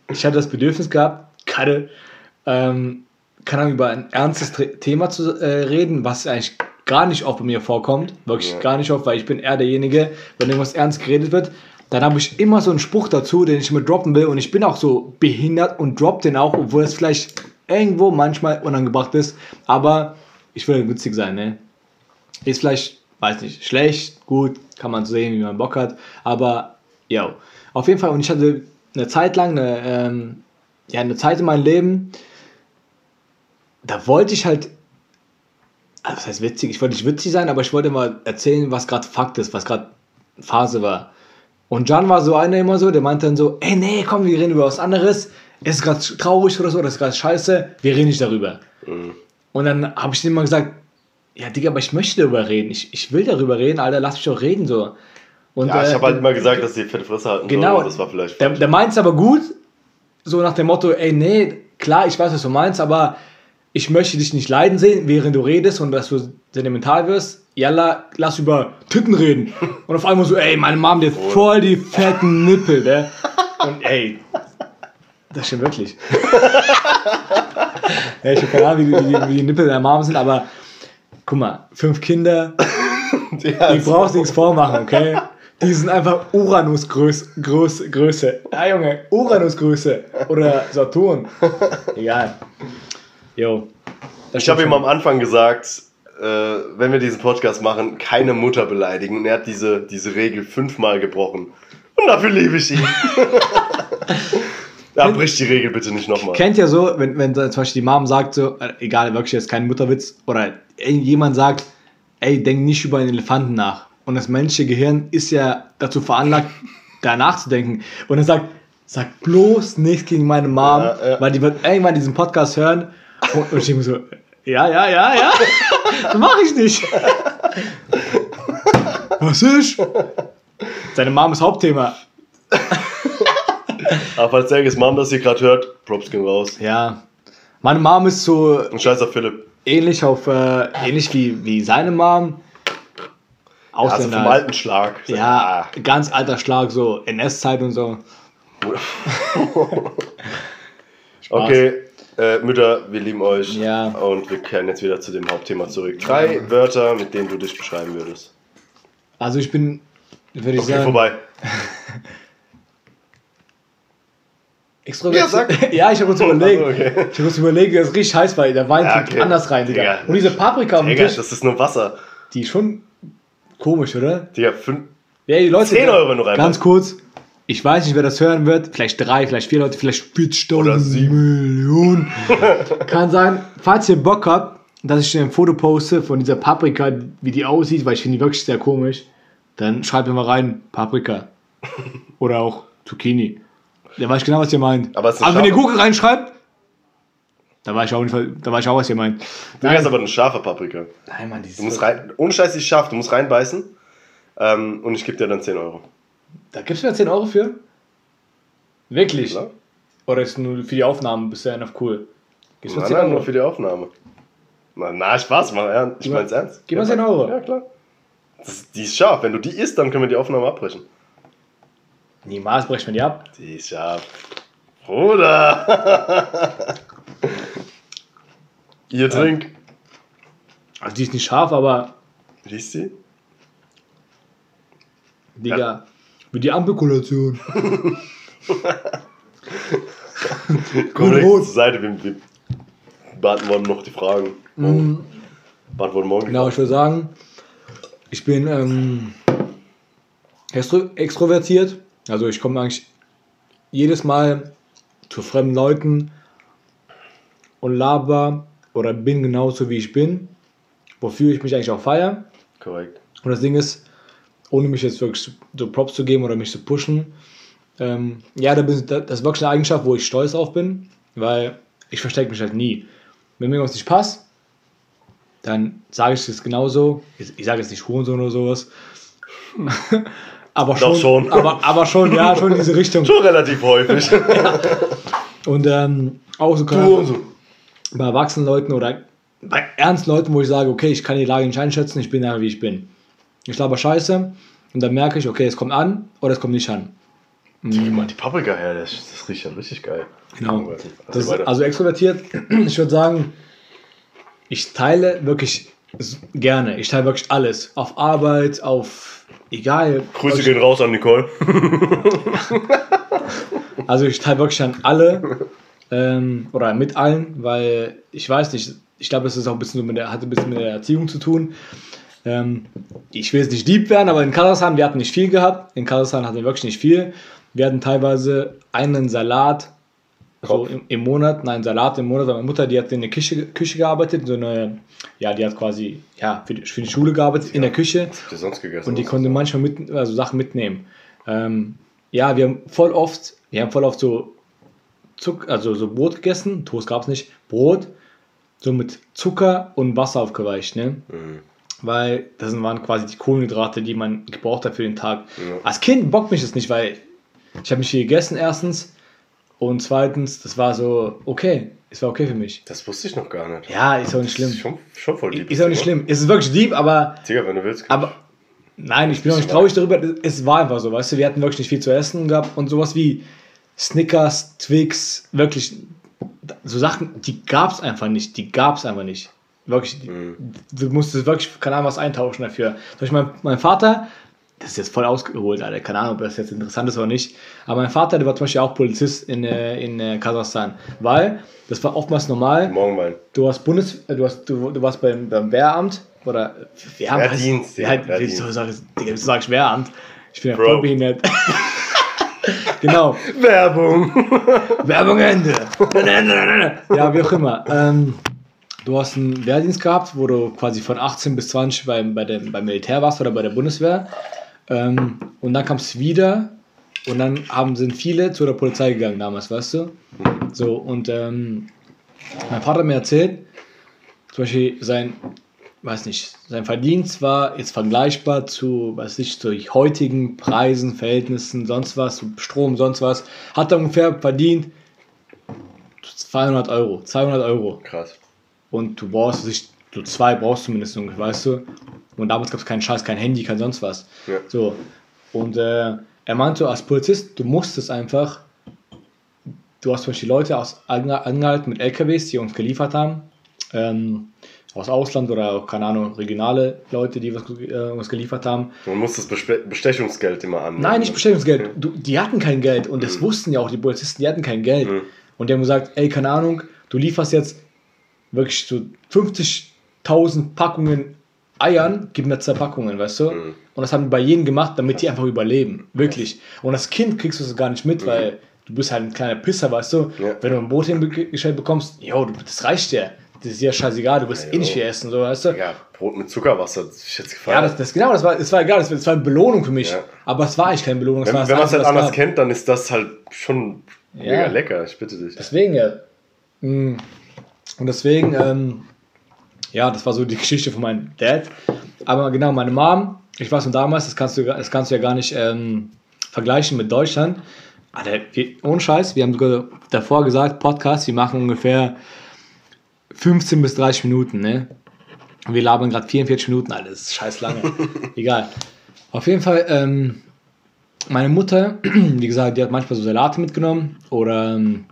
ich hatte das Bedürfnis gehabt, gerade, ähm, keine Ahnung, über ein ernstes Thema zu äh, reden, was eigentlich gar nicht oft bei mir vorkommt. Wirklich Ja. gar nicht oft, weil ich bin eher derjenige, wenn irgendwas ernst geredet wird, dann habe ich immer so einen Spruch dazu, den ich mir droppen will und ich bin auch so behindert und drop den auch, obwohl es vielleicht irgendwo manchmal unangebracht ist, aber ich will witzig sein, ne? Ist vielleicht, weiß nicht, schlecht, gut, kann man sehen, wie man Bock hat, aber ja, auf jeden Fall. Und ich hatte eine Zeit lang, eine, ähm, ja, eine Zeit in meinem Leben, da wollte ich halt, also das heißt witzig, ich wollte nicht witzig sein, aber ich wollte mal erzählen, was gerade Fakt ist, was gerade Phase war. Und Jan war so einer immer so, der meinte dann so, ey, nee, komm, wir reden über was anderes, es ist gerade traurig oder so, das ist gerade scheiße, wir reden nicht darüber. Mhm. Und dann habe ich ihm immer gesagt, ja, Digga, aber ich möchte darüber reden. Ich, ich will darüber reden, Alter, lass mich doch reden so. Und, Ja, ich äh, habe halt immer gesagt, dass die fette Fresse halten Genau. sollen. Das war vielleicht der, der meint es aber gut, so nach dem Motto, ey, nee, klar, ich weiß, was du meinst, aber ich möchte dich nicht leiden sehen, während du redest und dass du sentimental wirst. Jalla, lass über Titten reden. Und auf einmal so, ey, meine Mom, die hat voll die fetten Nippel, ne? Und ey, das stimmt wirklich. ja, ich habe keine Ahnung, wie, die- wie, wie die Nippel der Mom sind, aber guck mal, fünf Kinder, Ja, ich brauch's nichts vormachen, okay? Die sind einfach Uranus-Größe. Größe, Größe. Ja, Junge, Uranus-Größe. Oder Saturn. Egal. Jo. Ich habe ihm am Anfang gesagt, äh, wenn wir diesen Podcast machen, keine Mutter beleidigen. Und er hat diese, diese Regel fünfmal gebrochen. Und dafür liebe ich ihn. Da bricht die Regel bitte nicht nochmal. Kennt ja so, wenn, wenn zum Beispiel die Mom sagt, so, äh, egal, wirklich jetzt kein Mutterwitz, oder jemand sagt, ey, denk nicht über einen Elefanten nach. Und das menschliche Gehirn ist ja dazu veranlagt, da nachzudenken. Und er sagt, sag bloß nichts gegen meine Mom, Ja, ja. weil die wird irgendwann diesen Podcast hören. Und, und ich denke so, ja, ja, ja, ja, das mache ich nicht. Was ist? Seine Mom ist Hauptthema. Aber falls Sergis Mom das hier gerade hört, Props gehen raus. Ja. Meine Mom ist so Und scheiß auf Philipp. ähnlich auf äh, ähnlich wie, wie seine Mom. Also Ausländer. vom alten Schlag. ja, ganz alter Schlag, so NS-Zeit und so. Okay, äh, Mütter, wir lieben euch. Ja. Und wir kehren jetzt wieder zu dem Hauptthema zurück. Drei Wörter, mit denen du dich beschreiben würdest. Also ich bin, würde ich Okay, sagen, vorbei. extrovertiert. Ja, sag. ja, ich habe kurz überlegt. Also, okay. Ich habe kurz überlegt, das ist richtig heiß, weil der Wein Ja, okay. anders rein, Digga. Digga. Und diese Paprika dem Digga, Tisch, das ist nur Wasser. die ist schon komisch, oder? Digga, fünf, Ja, die Leute. 10 Euro nur rein. Ganz kurz. Ich weiß nicht, wer das hören wird. Vielleicht drei, vielleicht vier Leute, vielleicht 40.000 Oder sieben. Millionen. Kann sein. Falls ihr Bock habt, dass ich ein Foto poste von dieser Paprika, wie die aussieht, weil ich finde die wirklich sehr komisch, dann schreibt mir mal rein, Paprika. Oder auch Zucchini. Da weiß ich genau, was ihr meint. Aber ist eine wenn ihr Gurke reinschreibt, da weiß ich auch nicht, da weiß ich auch, was ihr meint. Digga, ist aber eine scharfe Paprika. Nein, Mann, die Du musst rein, ohne Scheiß, die ist scharf, du musst reinbeißen. Ähm, und ich gebe dir dann 10 Euro. Da gibst du mir 10 Euro für? Wirklich? Klar? Oder ist nur für die Aufnahmen bisher noch cool? Gibst du mir Nein, 10 nein, Euro? nur für die Aufnahme. Na, na Spaß, mal, ja, ich mein's ernst. gib mal Ja, 10 Euro. Ja, klar. Das, die ist scharf. Wenn du die isst, dann können wir die Aufnahme abbrechen. Niemals brechen wir die ab. Die ist scharf. Bruder! Ihr trink. Also die ist nicht scharf, aber Riechst du? Digga, wie die Ampelkulation. Komm rot. zur Seite, wir, wir beantworten noch die Fragen. Morgen. Beantworten morgen Genau, ich würde sagen, ich bin ähm, extro extrovertiert. Also ich komme eigentlich jedes Mal zu fremden Leuten und laber oder bin genauso wie ich bin, wofür ich mich eigentlich auch feiere. Korrekt. Und das Ding ist, ohne mich jetzt wirklich so Props zu geben oder mich zu pushen, ähm, ja, da bin, das ist wirklich eine Eigenschaft, wo ich stolz drauf bin, weil ich verstecke mich halt nie. Wenn mir irgendwas nicht passt, dann sage ich es genauso. Ich, sage jetzt nicht Hurensohn oder sowas. aber schon, schon. Aber, aber schon, ja, schon in diese Richtung. Schon relativ häufig. Und ähm, auch so, so. bei erwachsenen Leuten oder bei ernsten Leuten, wo ich sage, okay, ich kann die Lage nicht einschätzen, ich bin ja wie ich bin. Ich laber Scheiße und dann merke ich, okay, es kommt an oder es kommt nicht an. Gib mal die Paprika her, das, das riecht ja richtig geil. Genau. Also Das weiter. also extrovertiert, ich würde sagen, ich teile wirklich gerne. Ich teile wirklich alles. Auf Arbeit, auf egal. Grüße Wirklich- gehen raus an Nicole. Also ich teile wirklich an alle ähm, oder mit allen, weil ich weiß nicht, ich glaube, das ist auch ein bisschen so mit der, hat ein bisschen mit der Erziehung zu tun. Ähm, ich will jetzt nicht lieb werden, aber in Kasachstan, wir hatten nicht viel gehabt. In Kasachstan hatten wir wirklich nicht viel. Wir hatten teilweise einen Salat so im, im Monat, nein, Salat im Monat. Meine Mutter, die hat in der Küche, Küche gearbeitet, so eine, ja, die hat quasi ja, für, die, für die Schule gearbeitet, in der Küche. Sonst gegessen? Und die konnte manchmal mit, also Sachen mitnehmen. Ähm, ja, wir haben voll oft, wir haben voll oft so Zuck, also so Brot gegessen, Toast gab es nicht, Brot, so mit Zucker und Wasser aufgeweicht, ne? Mhm. Weil das waren quasi die Kohlenhydrate, die man gebraucht hat für den Tag. Ja. Als Kind bockt mich das nicht, weil ich habe nicht viel gegessen erstens und zweitens, das war so okay, es war okay für mich. Das wusste ich noch gar nicht. Ja, ist auch nicht schlimm. ist schon, schon voll lieb. Ist auch nicht schlimm. Es ist wirklich lieb, aber Digga, wenn du willst. aber nein, ich bin auch nicht traurig darüber. Es war einfach so, weißt du, wir hatten wirklich nicht viel zu essen gehabt und sowas wie Snickers, Twix, wirklich so Sachen, die gab es einfach nicht. Die gab es einfach nicht. Wirklich, die, du musstest wirklich, keine Ahnung, was eintauschen dafür. Zum Beispiel mein, mein Vater, das ist jetzt voll ausgeholt, Alter, keine Ahnung, ob das jetzt interessant ist oder nicht, aber mein Vater, der war zum Beispiel auch Polizist in, äh, in äh, Kasachstan, weil das war oftmals normal. Morgenwein. Du warst Bundes, äh, du hast, du, du warst beim, beim Wehramt oder Wehramt. Wehrdienst, Wehr, Digga, Wehrdienst. wieso sag sag ich Wehramt? Ich bin ja Bro. voll behindert. genau. Werbung. Werbung Ende. ja, wie auch immer. Ähm, du hast einen Wehrdienst gehabt, wo du quasi von 18 bis 20 beim, bei dem, beim Militär warst oder bei der Bundeswehr. Ähm, und dann kamst du wieder und dann haben, sind viele zu der Polizei gegangen damals, weißt du? So, und ähm, mein Vater hat mir erzählt, zum Beispiel sein, weiß nicht, sein Verdienst war jetzt vergleichbar zu, weiß nicht, zu heutigen Preisen, Verhältnissen, sonst was, Strom, sonst was, hat er ungefähr verdient 200 Euro, 200 Euro. Krass. Und du brauchst sich, so zwei brauchst zumindest ungefähr, weißt du? Und damals gab es keinen Scheiß, kein Handy, kein sonst was. Ja. So. Und äh, er meinte, als Polizist, du musstest einfach, du hast zum Beispiel Leute aus ange- angehalten mit LKWs, die uns geliefert haben, ähm, aus Ausland oder keine Ahnung, regionale Leute, die was, äh, was geliefert haben. Man muss das Bespe Bestechungsgeld immer annehmen. Nein, nicht Bestellungsgeld. Du, die hatten kein Geld und das wussten ja auch die Polizisten, die hatten kein Geld. Mhm. Und die haben gesagt, ey, keine Ahnung, du lieferst jetzt wirklich so 50.000 Packungen Eiern, gib mir zwei Packungen, weißt du? Mhm. Und das haben die bei jedem gemacht, damit die einfach überleben. Wirklich. Und als Kind kriegst du es gar nicht mit, weil du bist halt ein kleiner Pisser, weißt du? Mhm. Ja. Wenn du ein Brot hingestellt bekommst, jo, das reicht dir. Das ist dir scheißegal, du wirst Ja, eh nicht viel essen, so, weißt du? Ja, Brot mit Zuckerwasser, das ist jetzt gefallen. Ja, das, das genau, das war, das war egal, das, das war eine Belohnung für mich. Ja. Aber es war eigentlich keine Belohnung. es wenn das wenn man es halt anders gab. kennt, dann ist das halt schon Ja. mega lecker, ich bitte dich. Deswegen, ja. Mm. Und deswegen, ähm, ja, das war so die Geschichte von meinem Dad. Aber genau, meine Mom, ich weiß noch damals, das kannst du, das kannst du ja gar nicht ähm, vergleichen mit Deutschland. Alter, wir, ohne Scheiß, wir haben sogar davor gesagt, Podcast, wir machen ungefähr 15 bis 30 Minuten, ne? Und wir labern gerade 44 Minuten, Alter, das ist scheiß lange. Egal. Auf jeden Fall, ähm, meine Mutter, wie gesagt, die hat manchmal so Salate mitgenommen oder ähm,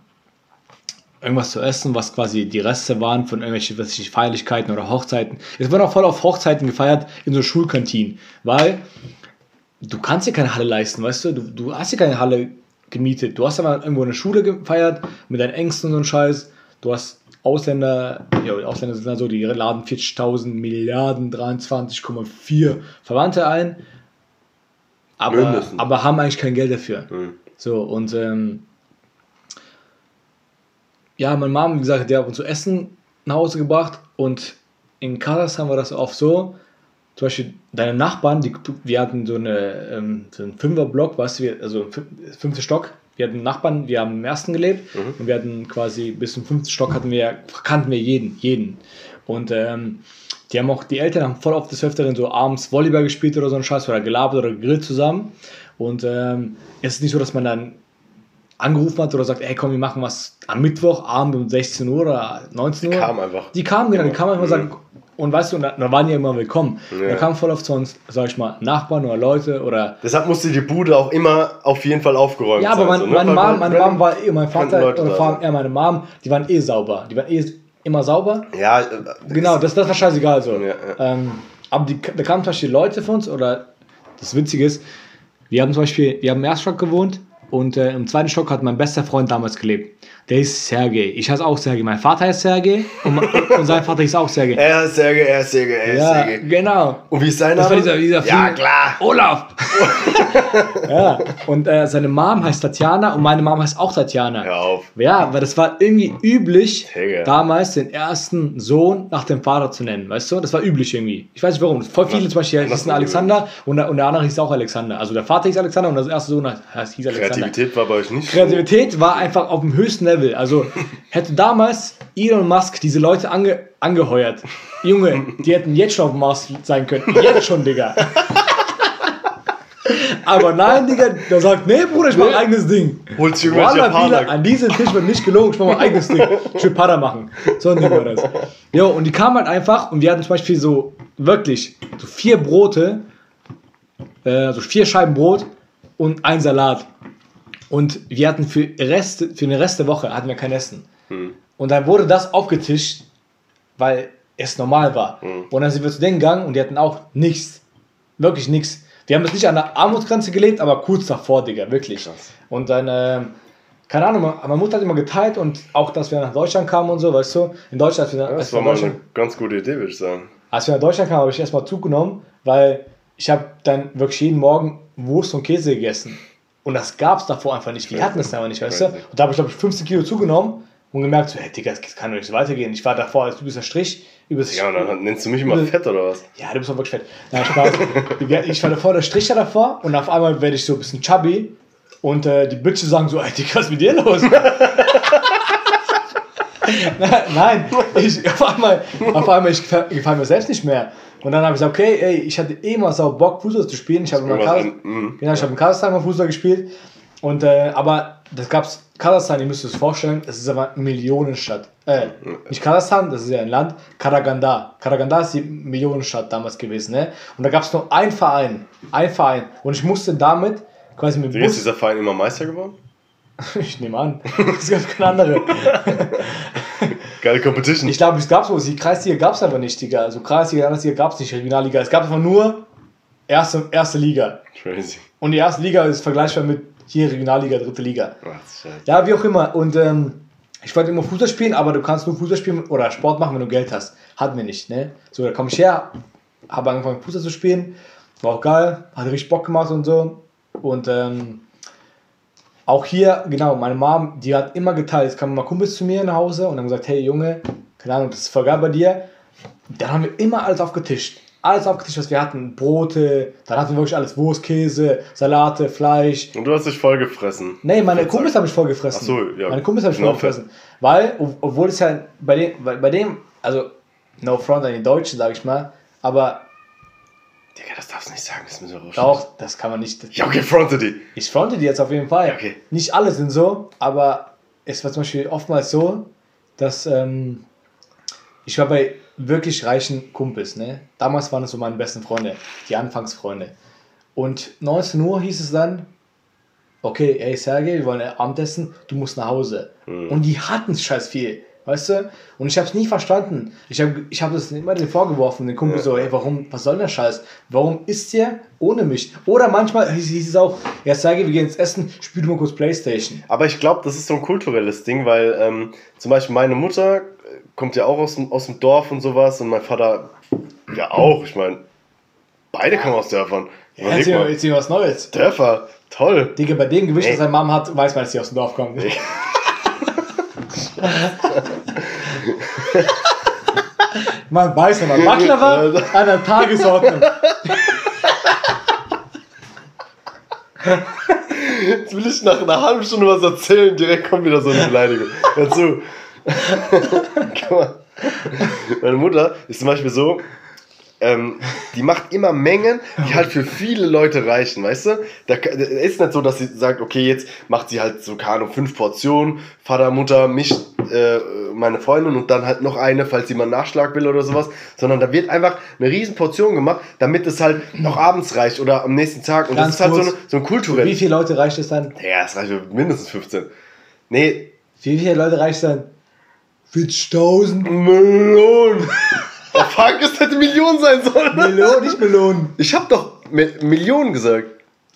irgendwas zu essen, was quasi die Reste waren von irgendwelchen was ich, Feierlichkeiten oder Hochzeiten. Es wird auch voll auf Hochzeiten gefeiert in so Schulkantinen, weil du kannst dir keine Halle leisten, weißt du? Du, du hast dir keine Halle gemietet. Du hast aber irgendwo eine Schule gefeiert mit deinen Ängsten und so einen Scheiß. Du hast Ausländer, ja, Ausländer sind also, die laden 40.000 Milliarden, 23,4 Verwandte ein, aber, aber haben eigentlich kein Geld dafür. Mhm. So, und ähm, ja, meine Mom, wie gesagt, der hat uns zu essen nach Hause gebracht und in Kasachstan war das oft so, zum Beispiel deine Nachbarn, die, wir hatten so, eine, ähm, so einen Fünferblock, weißt du, wir- also fün- fünfte Stock, wir hatten Nachbarn, wir haben im ersten gelebt und wir hatten quasi bis zum fünften Stock hatten wir, kannten wir jeden, jeden. Und ähm, die haben auch, die Eltern haben voll oft des Öfteren so abends Volleyball gespielt oder so ein Scheiß oder gelabert oder gegrillt zusammen. Und ähm, es ist nicht so, dass man dann angerufen hat oder sagt, ey komm, wir machen was am Mittwochabend um 16 Uhr oder 19 Uhr. kamen einfach. Die kamen, genau, die kamen einfach und Mhm. sagen, und weißt du, und da, da waren die immer willkommen. Ja. Da kamen voll oft zu uns, sag ich mal, Nachbarn oder Leute oder. Deshalb musste die Bude auch immer auf jeden Fall aufgeräumt Ja, aber sein. mein, so, ne? meine, Weil Mom, meine Mom war eh, mein Vater oder sein. ja, meine Mom, die waren eh sauber. Die waren eh immer sauber. Ja, äh, Genau, das, das war scheißegal so. Ja, ja. Ähm, aber die, da kamen zum Beispiel Leute von uns, oder das Witzige ist, wir haben zum Beispiel, wir haben im ersten Stock gewohnt und äh, im zweiten Stock hat mein bester Freund damals gelebt. Der ist Sergej. Ich heiße auch Sergej. Mein Vater heißt Sergej und, und sein Vater ist auch Sergej. Er ist Serge, er ist Serge, er ist Ja, Serge. genau. Und wie ist sein Name? dieser, dieser ja, Film- klar. Olaf! ja, und äh, seine Mom heißt Tatjana und meine Mom heißt auch Tatjana. Hör auf. Ja, weil das war irgendwie üblich, Digga. damals den ersten Sohn nach dem Vater zu nennen, weißt du? Das war üblich irgendwie. Ich weiß nicht warum. Voll viele zum Beispiel hießen Alexander und der, und der andere hieß auch Alexander. Also der Vater hieß Alexander und das erste Sohn heißt, hieß Alexander. Kreativität war bei euch nicht Kreativität war einfach auf dem höchsten Level. Also hätte damals Elon Musk diese Leute ange, angeheuert. Junge, die hätten jetzt schon auf dem Mars sein können. Jetzt schon, Digga. Aber nein, Digga, der sagt, nee, Bruder, ich mach mein eigenes Ding. so. Holt sich Japaner. an diesem Tisch wird nicht gelogen, ich mach mein eigenes Ding. Ich will Para machen. So ein Ding war das. Jo, und die kamen halt einfach und wir hatten zum Beispiel so, wirklich, so vier Brote, äh, so vier Scheiben Brot und ein Salat. Und wir hatten für, Rest, für den Rest der Woche hatten wir kein Essen. Hm. Und dann wurde das aufgetischt, weil es normal war. Und dann sind wir zu denen gegangen und die hatten auch nichts. Wirklich nichts. Wir haben jetzt nicht an der Armutsgrenze gelebt, aber kurz davor, Digga, wirklich. Krass. Und dann, ähm, keine Ahnung, meine Mutter hat immer geteilt und auch, dass wir nach Deutschland kamen und so, weißt du, in Deutschland, als wir, als Das war mal eine ganz gute Idee, würde ich sagen. als wir nach Deutschland kamen, habe ich erstmal zugenommen, weil ich habe dann wirklich jeden Morgen Wurst und Käse gegessen. Und das gab es davor einfach nicht. Wir hatten das einfach nicht, weißt du? Und da habe ich, glaube ich, 15 Kilo zugenommen und gemerkt, so, hey, Digga, das kann doch nicht so weitergehen. Ich war davor als übelster Strich. Übelst, Ja, und dann nennst du mich immer fett oder was? ja, du bist doch wirklich fett. Nein, Spaß. ich war davor der Stricher davor und auf einmal werde ich so ein bisschen chubby und äh, die Bitches sagen so, ey, Digga, was ist mit dir los? Nein, ich, auf einmal, auf einmal ich gefa- gefällt mir selbst nicht mehr. Und dann habe ich gesagt, okay, ey, ich hatte eh mal so Bock, Fußball zu spielen. Ich habe in, Kas mhm. genau, ich hab in Kasachstan mal Fußball gespielt. Und, äh, aber das gab's, Kasachstan, ihr müsst es vorstellen, es ist aber eine Millionenstadt. Äh, nicht Kasachstan, das ist ja ein Land, Karaganda. Karaganda ist die Millionenstadt damals gewesen. Ne? Und da gab es nur einen Verein, ein Verein. Und ich musste damit quasi mit Wie ist Bus, dieser Verein immer Meister geworden? ich nehme an, es gab keine andere. Geile Competition. Ich glaube, es gab sowas. Die Kreisliga gab es aber nicht, Digga. Also Kreisliga, Landesliga gab es nicht, Regionalliga. Es gab einfach nur erste, erste Liga. Crazy. Und die erste Liga ist vergleichbar mit hier Regionalliga, dritte Liga. Was. Ja, wie auch immer. Und ähm, ich wollte immer Fußball spielen, aber du kannst nur Fußball spielen oder Sport machen, wenn du Geld hast. Hatten wir nicht, ne? So, da komme ich her, habe angefangen Fußball zu spielen. War auch geil, hat richtig Bock gemacht und so. Und ähm, auch hier, genau, meine Mom, die hat immer geteilt. Es kamen mal Kumpels zu mir nach Hause und haben gesagt, hey Junge, keine Ahnung, das ist voll geil bei dir. Dann haben wir immer alles aufgetischt. Alles aufgetischt, was wir hatten. Brote, dann hatten wir wirklich alles. Wurst, Käse, Salate, Fleisch. Und du hast dich voll gefressen. Nee, meine Kumpels haben mich voll gefressen. Ach so, ja. Meine Kumpels haben mich Genau, voll gefressen. Weil, ob- obwohl es ja bei dem, bei dem, also, no front an die Deutschen, sag ich mal, aber Digga, das darfst du nicht sagen, das müssen wir rausschneiden. doch, das kann man nicht. Ja, okay, fronte die. Ich fronte die jetzt auf jeden Fall. Okay. Nicht alle sind so, aber es war zum Beispiel oftmals so, dass ähm, ich war bei wirklich reichen Kumpels. Ne? Damals waren es so meine besten Freunde, die Anfangsfreunde. Und 19 Uhr hieß es dann, okay, ey Sergej, wir wollen Abendessen, du musst nach Hause. Mhm. Und die hatten scheiß viel. Weißt du? Und ich habe es nie verstanden. Ich habe ich hab das immer denen vorgeworfen, den Kumpel so, ey, warum, was soll denn der Scheiß? Warum isst ihr ohne mich? Oder manchmal hieß, hieß es auch, ja, Sergej, wir gehen jetzt essen, spiel mal kurz Playstation. Aber ich glaube, das ist so ein kulturelles Ding, weil ähm, zum Beispiel meine Mutter äh, kommt ja auch aus dem, aus dem Dorf und sowas und mein Vater ja auch. Ich meine, beide kommen aus Dörfern. Ja, erzähl, mal. was Neues. Dörfer, toll. Digga, bei dem Gewicht, das seine Mom hat, weiß man, dass sie aus dem Dorf kommt. man weiß aber, Baklava an der Tagesordnung. Jetzt will ich nach einer halben Stunde was erzählen, direkt kommt wieder so eine Beleidigung. Dazu. Guck mal. Meine Mutter ist zum Beispiel so, ähm, die macht immer Mengen, die halt für viele Leute reichen, weißt du? Da ist nicht so, dass sie sagt, okay, jetzt macht sie halt so, keine fünf Portionen, Vater, Mutter, mich, äh, meine Freundin und dann halt noch eine, falls jemand Nachschlag will oder sowas, sondern da wird einfach eine riesen Portion gemacht, damit es halt noch abends reicht oder am nächsten Tag und Ganz das ist halt so, kurz. eine, so ein kulturelles Wie viele Leute reicht es dann? ja, es reicht mir mindestens 15. Nee, Wie viele Leute reicht es dann? 40.000 Millionen. Der Fuck, es hätte Millionen sein sollen. Melonen, nicht Melonen. Ich hab doch Me Millionen gesagt.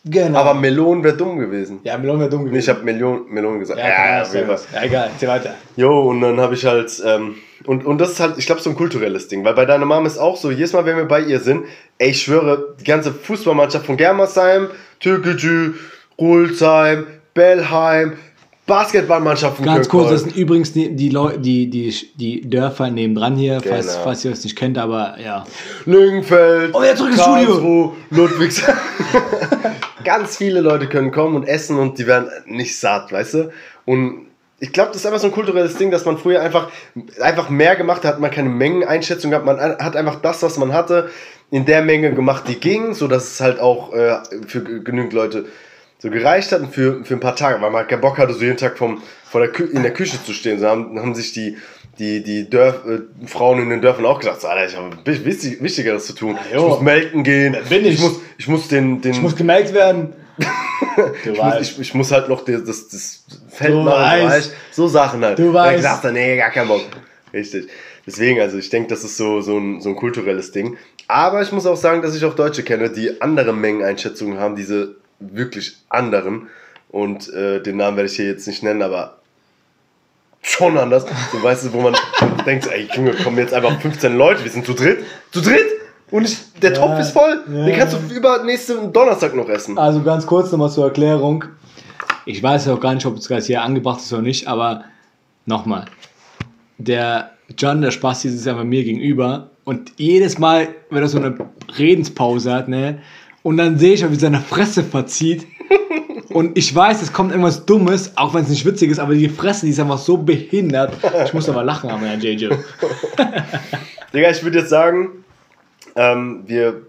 Genau. Aber Melonen wäre dumm gewesen. ja, Melonen wäre dumm Nee, gewesen. Ich habe Millionen, Melonen gesagt. ja, Ja, ja, jeden Fall. ja, egal, erzähl weiter. Jo, und dann habe ich halt, ähm, und, und das ist halt, ich glaube, so ein kulturelles Ding, weil bei deiner Mom ist auch so, jedes Mal, wenn wir bei ihr sind, ey, ich schwöre, die ganze Fußballmannschaft von Germersheim, Türkgücü, Rulsheim, Bellheim, Basketballmannschaft von Ganz kurz, Köln. das sind übrigens die, die, Leu die, die, die Dörfer nebendran hier, falls, Genau. falls ihr es nicht kennt, aber ja. Lüngenfeld, Oh, wieder zurück ins Studio. Ludwigshafen. Ganz viele Leute können kommen und essen und die werden nicht satt, weißt du? Und ich glaube, das ist einfach so ein kulturelles Ding, dass man früher einfach, einfach mehr gemacht hat, man keine Mengeneinschätzung gehabt, man hat einfach das, was man hatte, in der Menge gemacht, die ging, sodass es halt auch äh, für genügend Leute so gereicht hat und für, für ein paar Tage, weil man halt keinen Bock hatte, so jeden Tag vom, vor der Kü in der Küche zu stehen. So haben, haben sich die, die, die Dörf, äh, Frauen in den Dörfern auch gedacht, so, Alter, ich habe wichtig, Wichtigeres zu tun. Ja, ich muss melken gehen, bin ich. ich. muss, ich muss den, den Ich muss gemeldet werden. Du ich, muss, ich, ich muss halt noch das, das, das Feld Du machen, weißt. weißt, so Sachen halt. Du Da hab ich weißt. gedacht, nee, gar keinen Bock. Richtig. Deswegen, also ich denke, das ist so, so, ein, so ein kulturelles Ding. Aber ich muss auch sagen, dass ich auch Deutsche kenne, die andere Mengeneinschätzungen haben, diese wirklich anderen. Und äh, den Namen werde ich hier jetzt nicht nennen, aber schon anders. So weißt du, wo man denkt, ey Junge, kommen jetzt einfach 15 Leute, wir sind zu dritt. Zu dritt? Und ich, der Ja, Topf ist voll. ja. Den kannst du über nächsten Donnerstag noch essen. Also ganz kurz nochmal zur Erklärung. Ich weiß ja auch gar nicht, ob es gerade hier angebracht ist oder nicht, aber nochmal. Der John, der Spaß sitzt ja bei mir gegenüber und jedes Mal, wenn er so eine Redenspause hat, ne, und dann sehe ich, wie seine Fresse verzieht. Und ich weiß, es kommt irgendwas Dummes, auch wenn es nicht witzig ist, aber die Fresse, die ist einfach so behindert. Ich muss aber lachen, aber ja, JJ. Digga, ich würde jetzt sagen, ähm, wir,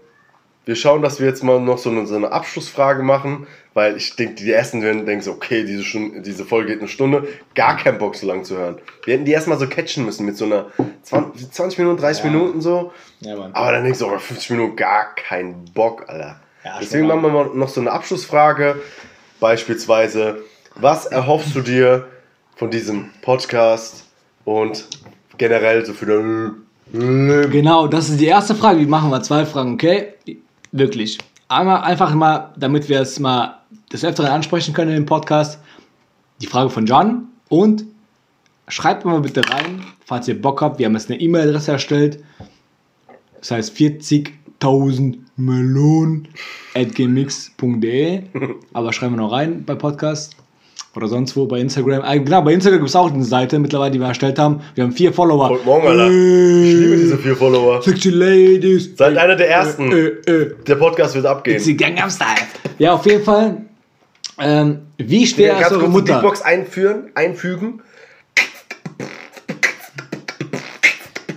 wir schauen, dass wir jetzt mal noch so eine, so eine Abschlussfrage machen, weil ich denke, die ersten werden denken so, okay, diese, Stunde, diese Folge geht eine Stunde, gar keinen Bock so lang zu hören. Wir hätten die erstmal so catchen müssen mit so einer 20, 20 Minuten, 30 Ja. Minuten so. Ja. Aber dann denkst du, oh, 50 Minuten gar keinen Bock, Alter. Ja, Deswegen machen wir mal noch so eine Abschlussfrage. Beispielsweise, was erhoffst du dir von diesem Podcast und generell so für dein Leben? Genau, das ist die erste Frage. Wir machen mal zwei Fragen, okay? Wirklich. Einmal einfach mal, damit wir es mal des Öfteren ansprechen können in dem Podcast, die Frage von John und schreibt mal bitte rein, falls ihr Bock habt. Wir haben jetzt eine E-Mail-Adresse erstellt. Das heißt 40.000 Gmx.de. Aber schreiben wir noch rein bei Podcast. Oder sonst wo bei Instagram. Ah, genau, bei Instagram gibt es auch eine Seite mittlerweile, die wir erstellt haben. Wir haben vier Follower. Heute Morgen, Alter. Ich liebe diese vier Follower. Sexy Ladies. Seid einer der ersten. Äh, äh. Der Podcast wird abgehen. It's Gangnam Style. Ja, auf jeden Fall. Ähm, wie schwer ist eure Mutter? Beatbox einführen, einfügen?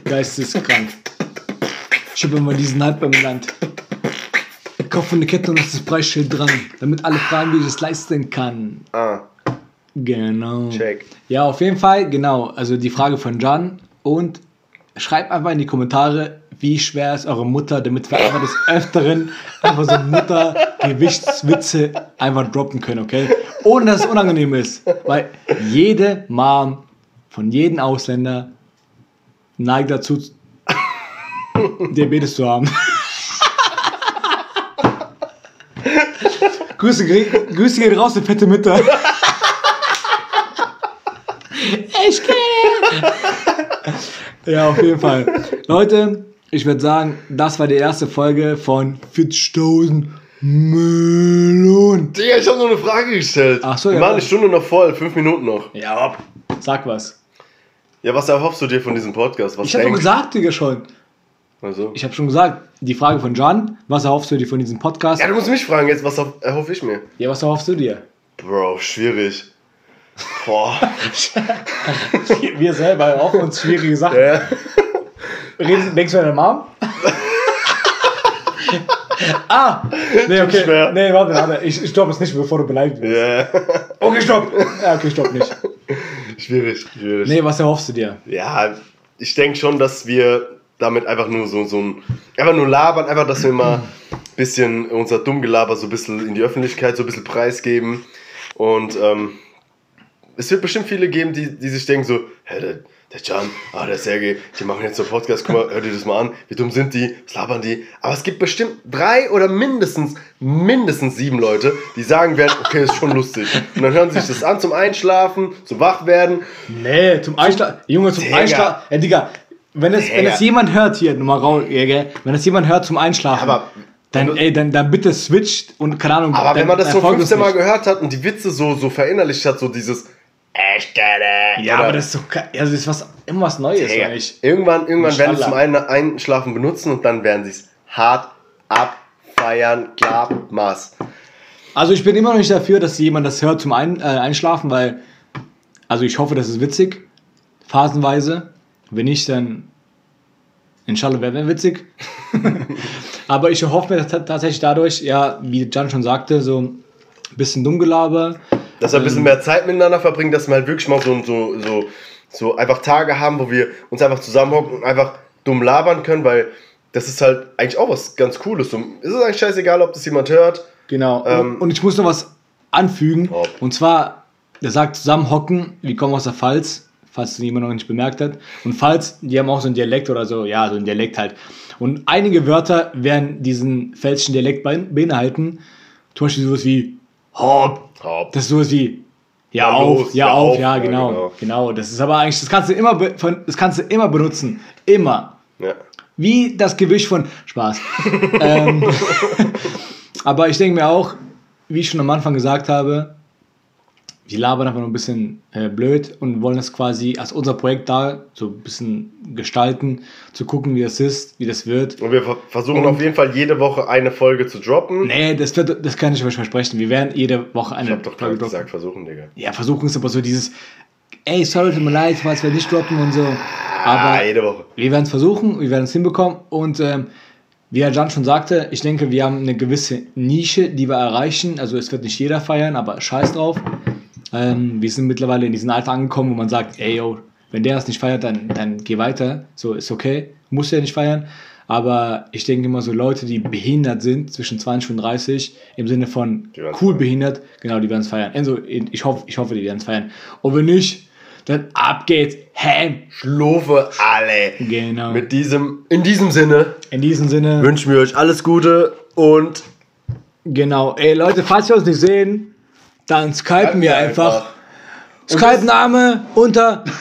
Geisteskrank. Ich habe immer diesen Hype im Land. Ich kaufe eine Kette und das Preisschild dran, damit alle fragen, wie ich es leisten kann. Ah, Genau. check. Ja, auf jeden Fall, genau. Also die Frage von John. Und schreibt einfach in die Kommentare wie schwer ist eure Mutter, damit wir einfach des Öfteren einfach so Mutter-Gewichtswitze einfach droppen können, okay? Ohne dass es unangenehm ist. Weil jede Mom von jedem Ausländer neigt dazu, Diabetes zu haben. Grüße, Grüße gehen raus, die fette Mütter. Ich kenne. Ja, auf jeden Fall. Leute, ich würde sagen, das war die erste Folge von 40.000 Millionen. Digga, ich habe noch eine Frage gestellt. Ach so, Wir ja, machen die Stunde noch voll, fünf Minuten noch. Ja, sag was. Ja, was erhoffst du dir von diesem Podcast? Was Ich habe schon denkst gesagt, Digga, schon. Also. Ich habe schon gesagt, die Frage von John, was erhoffst du dir von diesem Podcast? Ja, du musst mich fragen jetzt, was erhoff- erhoffe ich mir? Ja, was erhoffst du dir? Bro, schwierig. Boah. Wir selber erhoffen uns schwierige Sachen. ja. Redest, denkst du an deine Mom? ah! Nee, okay. Nee, warte, warte. Ich, ich stopp es nicht, bevor du beleidigt wirst. ja. Okay, stopp! Ja, okay, stopp nicht. Schwierig, schwierig. Nee, was erhoffst du dir? Ja, ich denke schon, dass wir damit einfach nur so, so ein. Einfach nur labern, einfach, dass wir mal ein bisschen unser Dummgelaber so ein bisschen in die Öffentlichkeit so ein bisschen preisgeben. Und ähm, es wird bestimmt viele geben, die, die sich denken so, hä, der, der Can, ah, der Sergej, die machen jetzt so einen Podcast, guck mal, hör dir das mal an, wie dumm sind die, was labern die? Aber es gibt bestimmt drei oder mindestens, mindestens sieben Leute, die sagen werden, okay, ist schon lustig. Und dann hören sie sich das an zum Einschlafen, zum Wachwerden. Nee, zum Einschlafen. Junge, zum. Einschlafen. Ja, Digga, wenn es, wenn Digga. es jemand hört hier, nur mal raus, wenn es jemand hört zum Einschlafen, Aber dann, wenn ey, dann, dann bitte switcht und keine Ahnung. Aber dann, wenn man das so folgt uns 15 Mal gehört hat und die Witze so, so verinnerlicht hat, so dieses Ich kenne. Ja, aber das ist so, also das ist was, immer was Neues, oder nicht? Irgendwann, irgendwann werden sie zum einen Einschlafen benutzen und dann werden sie es hart abfeiern, klar, Maß. Also ich bin immer noch nicht dafür, dass jemand das hört zum Ein, äh, Einschlafen, weil, also ich hoffe, das ist witzig, phasenweise. Wenn nicht, dann inshallah wäre wär witzig. Aber ich hoffe mir dass tatsächlich dadurch, ja, wie Jan schon sagte, so ein bisschen Dummgelaber. Dass wir ein Ähm. bisschen mehr Zeit miteinander verbringen, dass wir halt wirklich mal so, so, so, so einfach Tage haben, wo wir uns einfach zusammenhocken und einfach dumm labern können, weil das ist halt eigentlich auch was ganz Cooles. So, ist es eigentlich scheißegal, ob das jemand hört. Genau. Ähm. und, ich muss noch was anfügen. Hopp. Und zwar, der sagt zusammenhocken, wir kommen aus der Pfalz, falls jemand noch nicht bemerkt hat. Und Pfalz, die haben auch so einen Dialekt oder so, ja, so einen Dialekt halt. Und einige Wörter werden diesen pfälzischen Dialekt bein- beinhalten. Zum Beispiel sowas wie Hopp. Hopp. Das ist sowas wie ja, Ja, auf, los, ja, ja, auf, auf, ja, ja, genau, genau. genau. Das ist aber eigentlich, das kannst du immer, das kannst du immer benutzen. Immer. Ja. Wie das Gewicht von Spaß. ähm, aber ich denke mir auch, wie ich schon am Anfang gesagt habe, wir labern einfach nur ein bisschen äh, blöd und wollen das quasi als unser Projekt da so ein bisschen gestalten, zu gucken, wie das ist, wie das wird. Und wir ver- versuchen Und- auf jeden Fall jede Woche eine Folge zu droppen. Nee, das, wird, das kann ich euch versprechen. Wir werden jede Woche eine Ich hab doch Folge gerade gesagt, versuchen, Digga. Ja, versuchen ist aber so dieses, ey, sorry, tut mir leid, falls wir nicht droppen und so. Ah, Aber jede Woche. wir werden es versuchen, wir werden es hinbekommen und ähm, wie Herr Jan schon sagte, ich denke, wir haben eine gewisse Nische, die wir erreichen. Also es wird nicht jeder feiern, aber scheiß drauf. Ähm, wir sind mittlerweile in diesem Alter angekommen, wo man sagt, ey yo, wenn der das nicht feiert, dann, dann geh weiter. So ist okay, muss ja nicht feiern. Aber ich denke immer so Leute, die behindert sind, zwischen 20 und 30, im Sinne von cool behindert, genau, die werden es feiern. Also ich hoffe, ich hoffe, die werden es feiern. Und wenn nicht, dann ab geht's. Ham. Schlufe alle. Genau. Mit diesem, in diesem Sinne In diesem Sinne. wünschen wir euch alles Gute und Genau. Ey, Leute, falls wir uns nicht sehen, dann skypen wir einfach. Skype-Name unter.